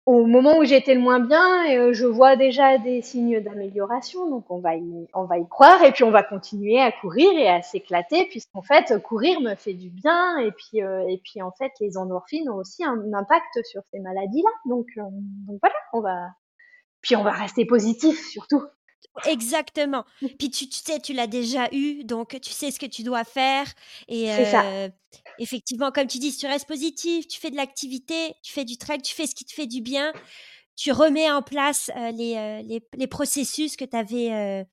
au moment où j'étais le moins bien, euh, je vois déjà des signes d'amélioration, donc on va y, on va y croire et puis on va continuer à courir et à s'éclater puisqu'en fait courir me fait du bien et puis euh, et puis en fait les endorphines ont aussi un impact sur ces maladies-là, donc euh, donc voilà, on va puis on va rester positif surtout. Exactement. Puis tu, tu sais, tu l'as déjà eu, donc tu sais ce que tu dois faire. Et effectivement, comme tu dis, tu restes positif, tu fais de l'activité, tu fais du trail, tu fais ce qui te fait du bien, tu remets en place les, les, les, processus que tu avais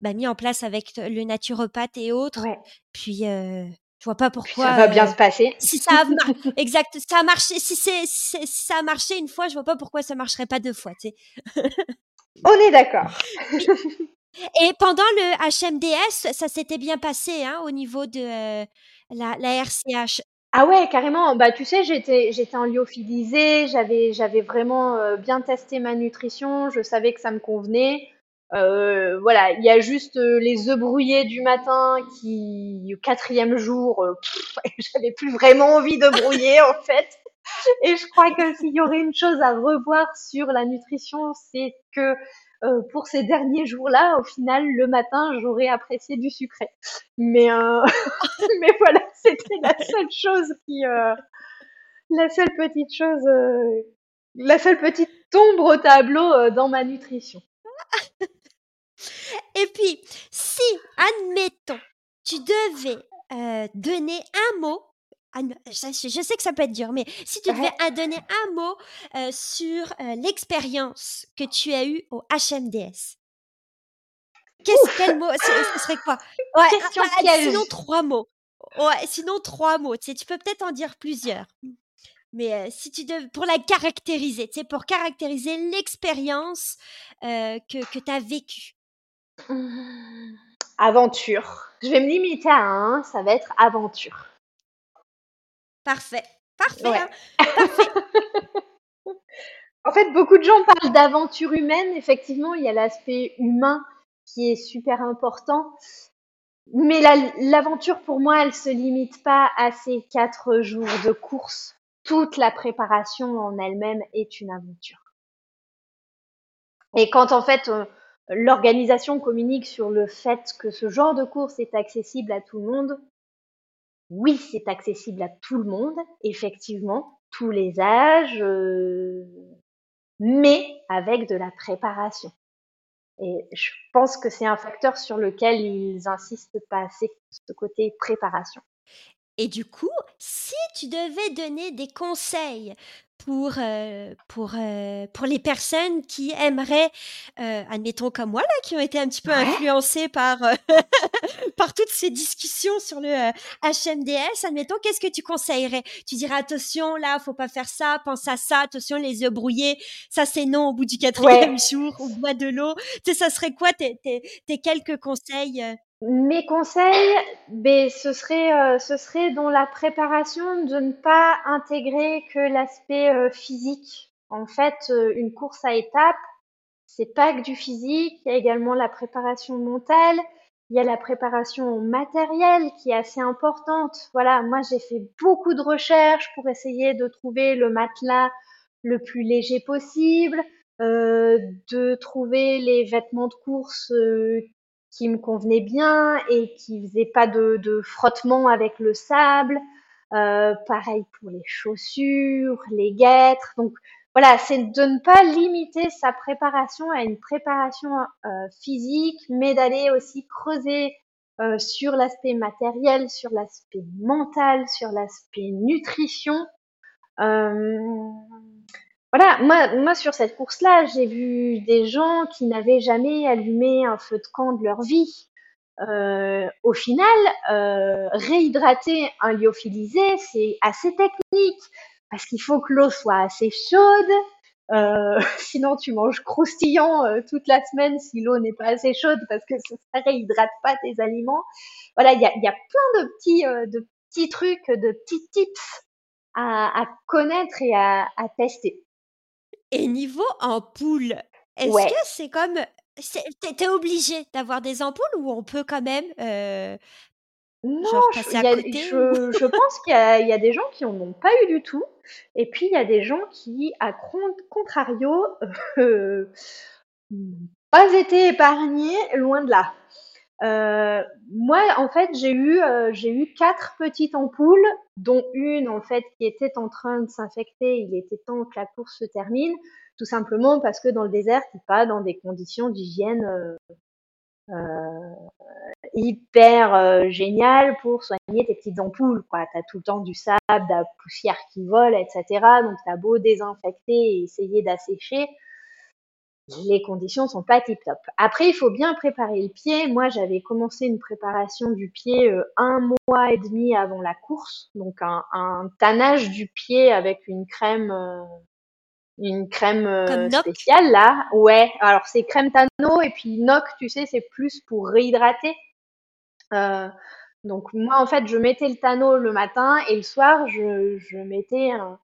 bah, mis en place avec le naturopathe et autres. Puis je vois pas pourquoi. Ça va bien se passer. Si ça a, exact, ça a marché. Si c'est, ça a marché une fois, je vois pas pourquoi ça marcherait pas deux fois. Tu sais. On est d'accord. Et pendant le HMDS, ça s'était bien passé hein, au niveau de euh, la, la, RCH. Ah ouais, carrément. Bah tu sais, j'étais j'étais en lyophilisée, j'avais j'avais vraiment euh, bien testé ma nutrition, je savais que ça me convenait. Euh, voilà, il y a juste les œufs brouillés du matin qui, au quatrième jour, [LAUGHS] j'avais plus vraiment envie de brouiller en fait. [LAUGHS] Et je crois que s'il y aurait une chose à revoir sur la nutrition, c'est que euh, pour ces derniers jours-là, au final, le matin, j'aurais apprécié du sucré. Mais, euh, [LAUGHS] mais voilà, c'était la seule chose qui, euh, la seule petite chose, la seule petite ombre au tableau dans ma nutrition. [LAUGHS] Et puis, si, admettons, tu devais donner un mot je sais que ça peut être dur, mais si tu devais donner un mot euh, sur euh, l'expérience que tu as eue au HMDS, qu'est-ce quel mot ce, [GASPS] serait quoi? Ouais, Question ah, ah, Sinon trois mots. Ouais, sinon trois mots. Tu, sais, tu peux peut-être en dire plusieurs. Mais euh, si tu dev... pour la caractériser, tu sais, pour caractériser l'expérience que, que tu as vécue. Aventure. Je vais me limiter à un, ça va être aventure. Parfait. Parfait. Hein. Parfait. [LAUGHS] en fait, beaucoup de gens parlent d'aventure humaine. Effectivement, il y a l'aspect humain qui est super important. Mais l'aventure, pour moi, elle se limite pas à ces quatre jours de course. Toute la préparation en elle-même est une aventure. Et quand en fait l'organisation communique sur le fait que ce genre de course est accessible à tout le monde, oui, c'est accessible à tout le monde, effectivement, tous les âges, euh, mais avec de la préparation. Et je pense que c'est un facteur sur lequel ils insistent pas assez, ce côté préparation. Et du coup, si tu devais donner des conseils pour, euh, pour, euh, pour les personnes qui aimeraient, euh, admettons comme moi, là, qui ont été un petit peu influencées par, [LAUGHS] par toutes ces discussions sur le HMDS, admettons, qu'est-ce que tu conseillerais? Tu dirais attention, là, faut pas faire ça, pense à ça, attention, les yeux brouillés, ça c'est non au bout du quatrième [LAUGHS] jour, au bois de l'eau. Tu sais, ça serait quoi tes, tes, tes quelques conseils mes conseils, ben, ce serait, euh, ce serait dans la préparation de ne pas intégrer que l'aspect euh, physique. En fait, euh, une course à étapes, c'est pas que du physique. Il y a également la préparation mentale. Il y a la préparation matérielle qui est assez importante. Voilà, moi j'ai fait beaucoup de recherches pour essayer de trouver le matelas le plus léger possible, de trouver les vêtements de course qui me convenait bien et qui faisait pas de, frottement avec le sable. Euh, pareil pour les chaussures, les guêtres. Donc voilà, c'est de ne pas limiter sa préparation à une préparation euh, physique, mais d'aller aussi creuser euh, sur l'aspect matériel, sur l'aspect mental, sur l'aspect nutrition. Voilà, moi, moi sur cette course-là, j'ai vu des gens qui n'avaient jamais allumé un feu de camp de leur vie. Euh, au final, euh, réhydrater un lyophilisé, c'est assez technique parce qu'il faut que l'eau soit assez chaude. Euh, [LAUGHS] sinon, tu manges croustillant euh, toute la semaine si l'eau n'est pas assez chaude parce que ça réhydrate pas tes aliments. Voilà, il y a, plein de petits, trucs, de petits tips à, connaître et à tester. Et niveau ampoule, est-ce que c'est comme. T'es obligé d'avoir des ampoules ou on peut quand même. Euh, non, je, je, pense qu'il y, y, a des gens qui n'en ont pas eu du tout. Et puis, il y a des gens qui, à contrario, [LAUGHS] euh, n'ont pas été épargnés, loin de là. Euh, moi, en fait, j'ai eu, euh, j'ai eu quatre petites ampoules, dont une, en fait, qui était en train de s'infecter. Il était temps que la course se termine, tout simplement parce que dans le désert, t'es pas dans des conditions d'hygiène euh, hyper géniales pour soigner tes petites ampoules. Quoi, t'as tout le temps du sable, de la poussière qui vole, etc. Donc, t'as beau désinfecter et essayer d'assécher les conditions sont pas tip top. Après, il faut bien préparer le pied. Moi, j'avais commencé une préparation du pied euh, un mois et demi avant la course, donc un, un tannage du pied avec une crème, euh, une crème euh, spéciale là. Ouais. Alors c'est crème Tano et puis Noc, tu sais, c'est plus pour réhydrater. donc moi, en fait, je mettais le Tano le matin et le soir, je, je mettais un,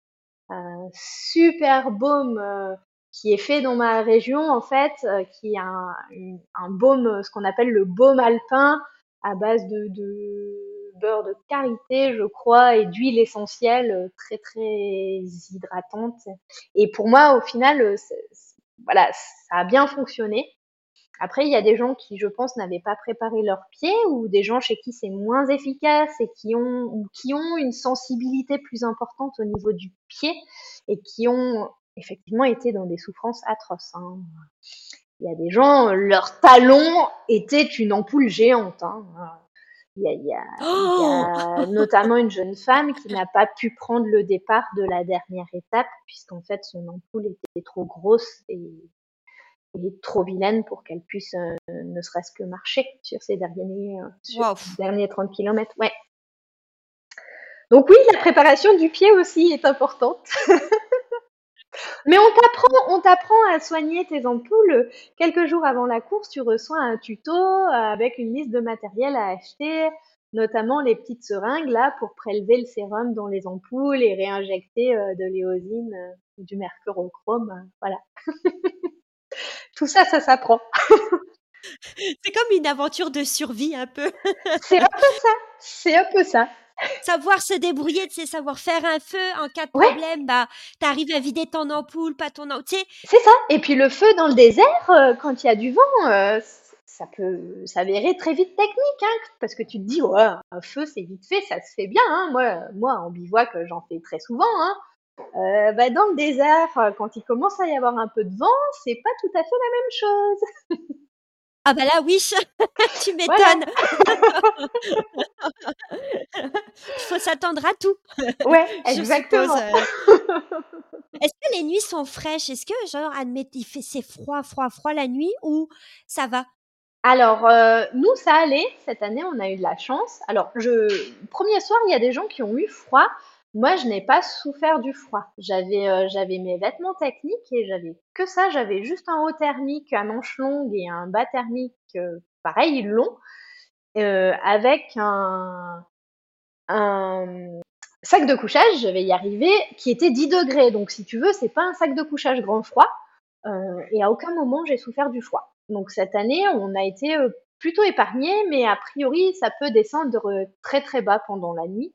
un super baume qui est fait dans ma région en fait, euh, qui est un, baume, ce qu'on appelle le baume alpin, à base de, de beurre de karité, je crois, et d'huile essentielle euh, très très hydratante. Et pour moi, au final, euh, voilà, ça a bien fonctionné. Après, il y a des gens qui, je pense, n'avaient pas préparé leurs pieds ou des gens chez qui c'est moins efficace et qui ont, ou qui ont une sensibilité plus importante au niveau du pied et qui ont effectivement été dans des souffrances atroces. Hein. Il y a des gens, leur talon était une ampoule géante. Hein. Il, y a, il, y a, il y a, [LAUGHS] notamment une jeune femme qui n'a pas pu prendre le départ de la dernière étape puisqu'en fait son ampoule était trop grosse et, et trop vilaine pour qu'elle puisse euh, ne serait-ce que marcher sur ces derniers, euh, sur wow. derniers 30 km. Ouais. Donc oui, la préparation du pied aussi est importante. [LAUGHS] Mais on t'apprend, on t'apprend à soigner tes ampoules. Quelques jours avant la course, tu reçois un tuto euh, avec une liste de matériel à acheter, notamment les petites seringues là pour prélever le sérum dans les ampoules et réinjecter euh, de l'éosine euh, ou du mercurochrome. voilà. [LAUGHS] Tout ça, ça s'apprend. [LAUGHS] C'est comme une aventure de survie un peu. C'est un peu ça. C'est un peu ça savoir se débrouiller, tu sais, savoir faire un feu en cas de problème, bah, t'arrives à vider ton ampoule, pas ton ampoule, C'est ça. Et puis le feu dans le désert, euh, quand il y a du vent, euh, ça peut s'avérer très vite technique, hein, parce que tu te dis, ouais, un feu, c'est vite fait, ça se fait bien. Hein. Moi, moi, en bivouac, j'en fais très souvent. Hein. Euh, bah, dans le désert, quand il commence à y avoir un peu de vent, c'est pas tout à fait la même chose. [LAUGHS] Ah bah là, oui, [LAUGHS] tu m'étonnes. Il [LAUGHS] faut s'attendre à tout. Ouais, [LAUGHS] exactement. Est-ce que les nuits sont fraîches? Est-ce que, genre, admettez, c'est froid, froid, froid la nuit ou ça va? Alors, euh, nous, ça allait. Cette année, on a eu de la chance. Alors, je, premier soir, il y a des gens qui ont eu froid. Moi, je n'ai pas souffert du froid. J'avais euh, j'avais mes vêtements techniques et j'avais que ça. J'avais juste un haut thermique à manches longues et un bas thermique euh, pareil long, euh, avec un, un sac de couchage. Je vais y arriver, qui était 10 degrés. Donc, si tu veux, c'est pas un sac de couchage grand froid. et à aucun moment j'ai souffert du froid. Donc cette année, on a été plutôt épargné, mais a priori, ça peut descendre très très bas pendant la nuit.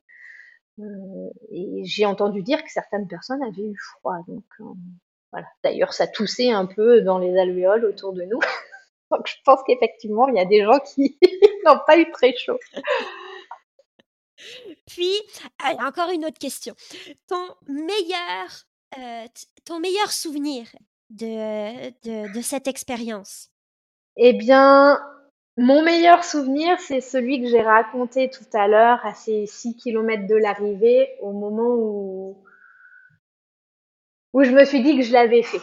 Euh, et j'ai entendu dire que certaines personnes avaient eu froid. Donc euh, voilà. D'ailleurs, ça toussait un peu dans les alvéoles autour de nous. [LAUGHS] donc je pense qu'effectivement, il y a des gens qui [LAUGHS] n'ont pas eu très chaud. Puis, encore une autre question. Ton meilleur, euh, ton meilleur souvenir de, de, de cette expérience? Eh bien, mon meilleur souvenir, c'est celui que j'ai raconté tout à l'heure, à ces 6 kilomètres de l'arrivée, au moment où, je me suis dit que je l'avais fait.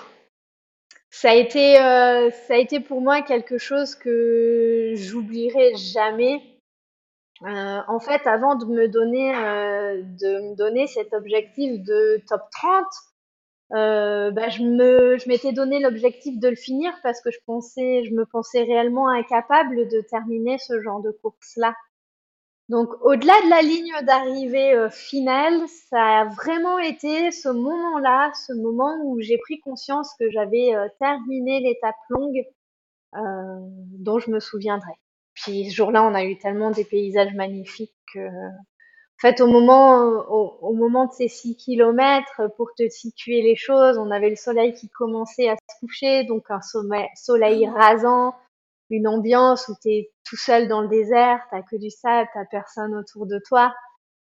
Ça a été, euh, pour moi quelque chose que j'oublierai jamais. Euh, en fait, avant de me donner, euh, de me donner cet objectif de top 30, euh, bah, je me, je m'étais donné l'objectif de le finir parce que je pensais, je me pensais réellement incapable de terminer ce genre de course-là. Donc, au-delà de la ligne d'arrivée euh, finale, ça a vraiment été ce moment-là, ce moment où j'ai pris conscience que j'avais euh, terminé l'étape longue dont je me souviendrai. Puis ce jour-là, on a eu tellement des paysages magnifiques que en fait, au moment, au, moment de ces six kilomètres, pour te situer les choses, on avait le soleil qui commençait à se coucher, donc un soleil rasant, une ambiance où tu es tout seul dans le désert, t'as que du sable, t'as personne autour de toi.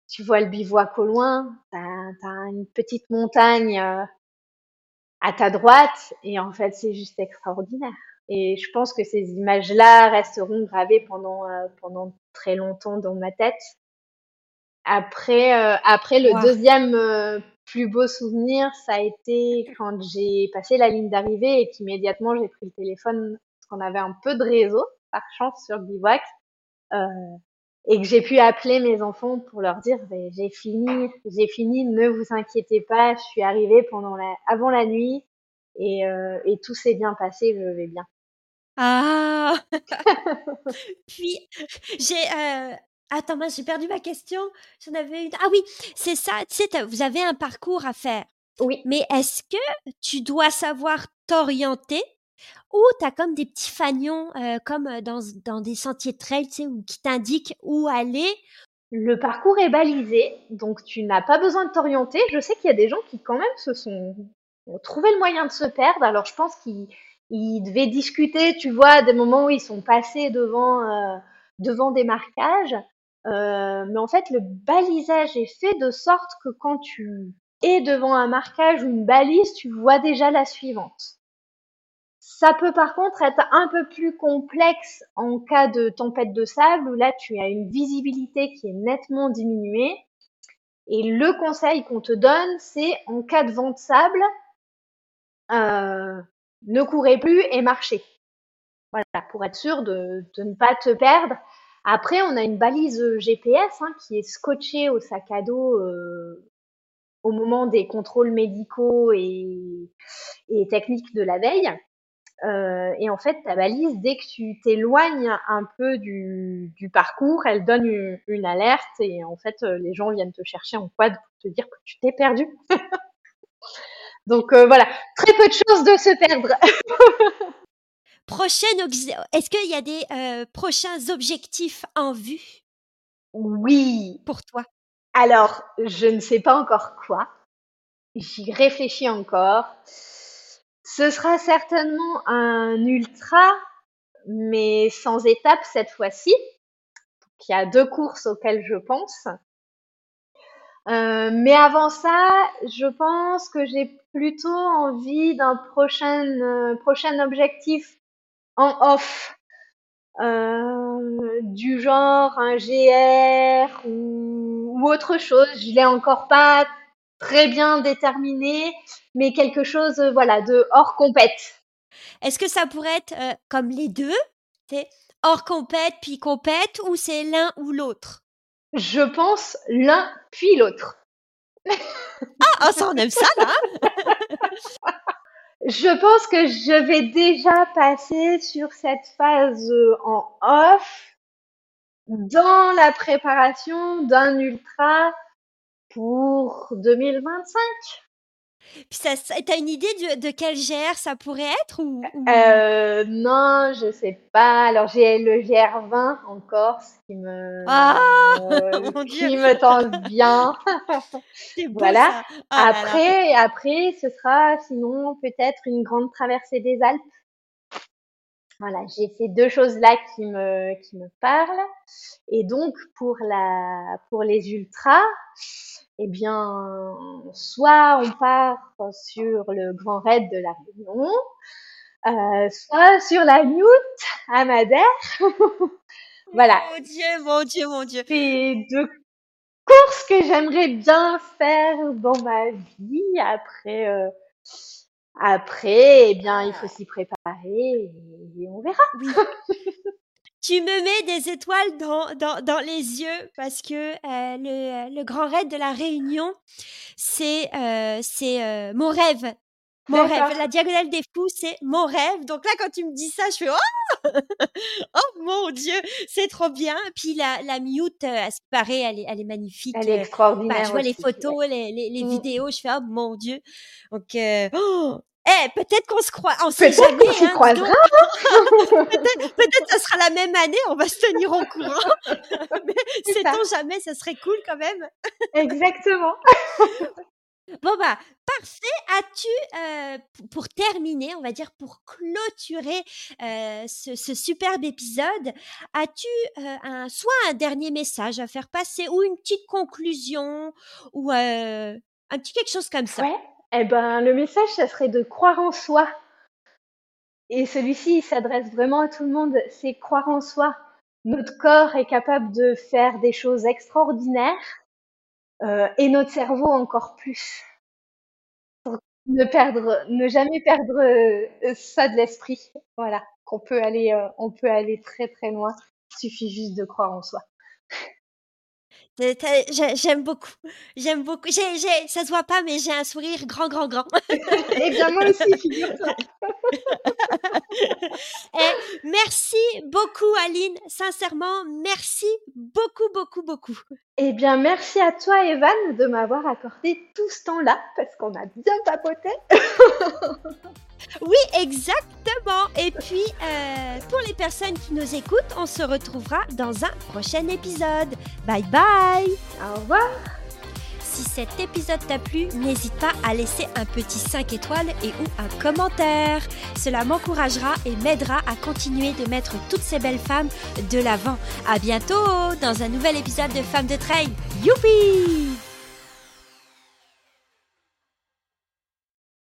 Tu vois le bivouac au loin, t'as as une petite montagne euh, à ta droite, et en fait, c'est juste extraordinaire. Et je pense que ces images-là resteront gravées pendant, euh, pendant très longtemps dans ma tête. Après, euh, après le deuxième euh, plus beau souvenir, ça a été quand j'ai passé la ligne d'arrivée et qu'immédiatement j'ai pris le téléphone parce qu'on avait un peu de réseau par chance sur le bivouac euh, et que j'ai pu appeler mes enfants pour leur dire ben, j'ai fini, j'ai fini, ne vous inquiétez pas, je suis arrivée pendant la, avant la nuit et, euh, et tout s'est bien passé, je vais bien. Ah [LAUGHS] [LAUGHS] Puis j'ai Attends, moi j'ai perdu ma question. J'en avais une. Ah oui, c'est ça. Tu sais, vous avez un parcours à faire. Oui. Mais est-ce que tu dois savoir t'orienter ou tu as comme des petits fagnons, euh, comme euh, dans, dans des sentiers de trail, tu sais, qui t'indiquent où aller? Le parcours est balisé, donc tu n'as pas besoin de t'orienter. Je sais qu'il y a des gens qui, quand même, se sont ont trouvé le moyen de se perdre. Alors, je pense qu'ils devaient discuter, tu vois, des moments où ils sont passés devant, euh, devant des marquages. Euh, mais en fait, le balisage est fait de sorte que quand tu es devant un marquage ou une balise, tu vois déjà la suivante. Ça peut par contre être un peu plus complexe en cas de tempête de sable où là tu as une visibilité qui est nettement diminuée. Et le conseil qu'on te donne, c'est en cas de vent de sable, euh, ne courez plus et marchez. Voilà, pour être sûr de, de ne pas te perdre Après, on a une balise GPS hein, qui est scotchée au sac à dos au moment des contrôles médicaux et, et techniques de la veille. Euh, et en fait, ta balise, dès que tu t'éloignes un peu du, du, parcours, elle donne une, alerte et en fait, euh, les gens viennent te chercher en quad pour te dire que tu t'es perdu. [LAUGHS] Donc euh, voilà, très peu de chances de se perdre. [LAUGHS] Prochaine, est-ce qu'il y a des euh, prochains objectifs en vue? Oui. Pour toi? Alors, je ne sais pas encore quoi. J'y réfléchis encore. Ce sera certainement un ultra, mais sans étape cette fois-ci. Il y a deux courses auxquelles je pense. Euh, mais avant ça, je pense que j'ai plutôt envie d'un prochain, euh, prochain objectif en off. Euh, du genre un GR ou, ou autre chose. Je l'ai encore pas très bien déterminé, mais quelque chose, euh, voilà, de hors compète. Est-ce que ça pourrait être euh, comme les deux, c'est hors compète puis compète, ou c'est l'un ou l'autre? Je pense l'un puis l'autre. ah, oh, ça on aime ça là. [LAUGHS] je pense que je vais déjà passer sur cette phase euh, en off dans la préparation d'un ultra pour 2025. Puis ça, t'as une idée de, de, quel GR ça pourrait être ou, Euh, Non, je sais pas. Alors j'ai le GR20 en Corse qui me ah, euh, [LAUGHS] qui me tente bien. [LAUGHS] Beau, voilà. Ça. Oh après, après, ce sera sinon peut-être une grande traversée des Alpes. Voilà, j'ai ces deux choses-là qui me qui me parlent. Et donc pour la pour les ultras, eh bien, soit on part sur le Grand Raid de la Réunion, euh, soit sur la Newt à Madère. [LAUGHS] voilà. Mon Dieu, mon Dieu, mon Dieu. C'est deux courses que j'aimerais bien faire dans ma vie. Après, euh, après, eh bien, il faut s'y préparer et on verra. Oui. [LAUGHS] tu me mets des étoiles dans, dans, dans les yeux parce que euh, le, le, grand raid de la Réunion, c'est euh, c'est euh, mon rêve. Mon rêve. La diagonale des fous, c'est mon rêve. Donc là, quand tu me dis ça, je fais Oh [LAUGHS] Oh mon Dieu, c'est trop bien. Puis la, la mute, à ce qui paraît, elle est, elle est magnifique. Elle est extraordinaire. Bah, je vois les photos, les, les, les mmh. vidéos, je fais Oh mon Dieu. Donc, oh eh, peut-être qu'on se croit, on sait jamais. Peut-être qu'on hein, croisera. [LAUGHS] peut-être, peut-être ça sera la même année, on va se tenir au courant. [LAUGHS] Mais sait-on jamais, ça serait cool quand même. Exactement. Bon bah parfait. As-tu euh, pour terminer, on va dire pour clôturer euh, ce, superbe épisode, as-tu euh, un soit un dernier message à faire passer ou une petite conclusion ou un petit quelque chose comme ça? Ouais. Eh ben, le message, ça serait de croire en soi. Et celui-ci, s'adresse vraiment à tout le monde. C'est croire en soi. Notre corps est capable de faire des choses extraordinaires euh, et notre cerveau encore plus. Pour ne perdre, ne jamais perdre euh, ça de l'esprit. Voilà, qu'on peut aller, euh, on peut aller très très loin. Il suffit juste de croire en soi. [LAUGHS] J'aime beaucoup. J'aime beaucoup. J'ai, j'ai, ça se voit pas, mais j'ai un sourire grand, grand, grand. [LAUGHS] Eh bien, moi aussi, figure-toi. [LAUGHS] Eh, merci beaucoup, Aline. Sincèrement, merci beaucoup, beaucoup, beaucoup. Eh bien, merci à toi, Evan, de m'avoir accordé tout ce temps-là, parce qu'on a bien papoté. [LAUGHS] Oui, exactement. Et puis, euh, pour les personnes qui nous écoutent, on se retrouvera dans un prochain épisode. Bye bye. Au revoir. Si cet épisode t'a plu, n'hésite pas à laisser un petit 5 étoiles et ou un commentaire. Cela m'encouragera et m'aidera à continuer de mettre toutes ces belles femmes de l'avant. À bientôt dans un nouvel épisode de Femmes de Trail. Youpi!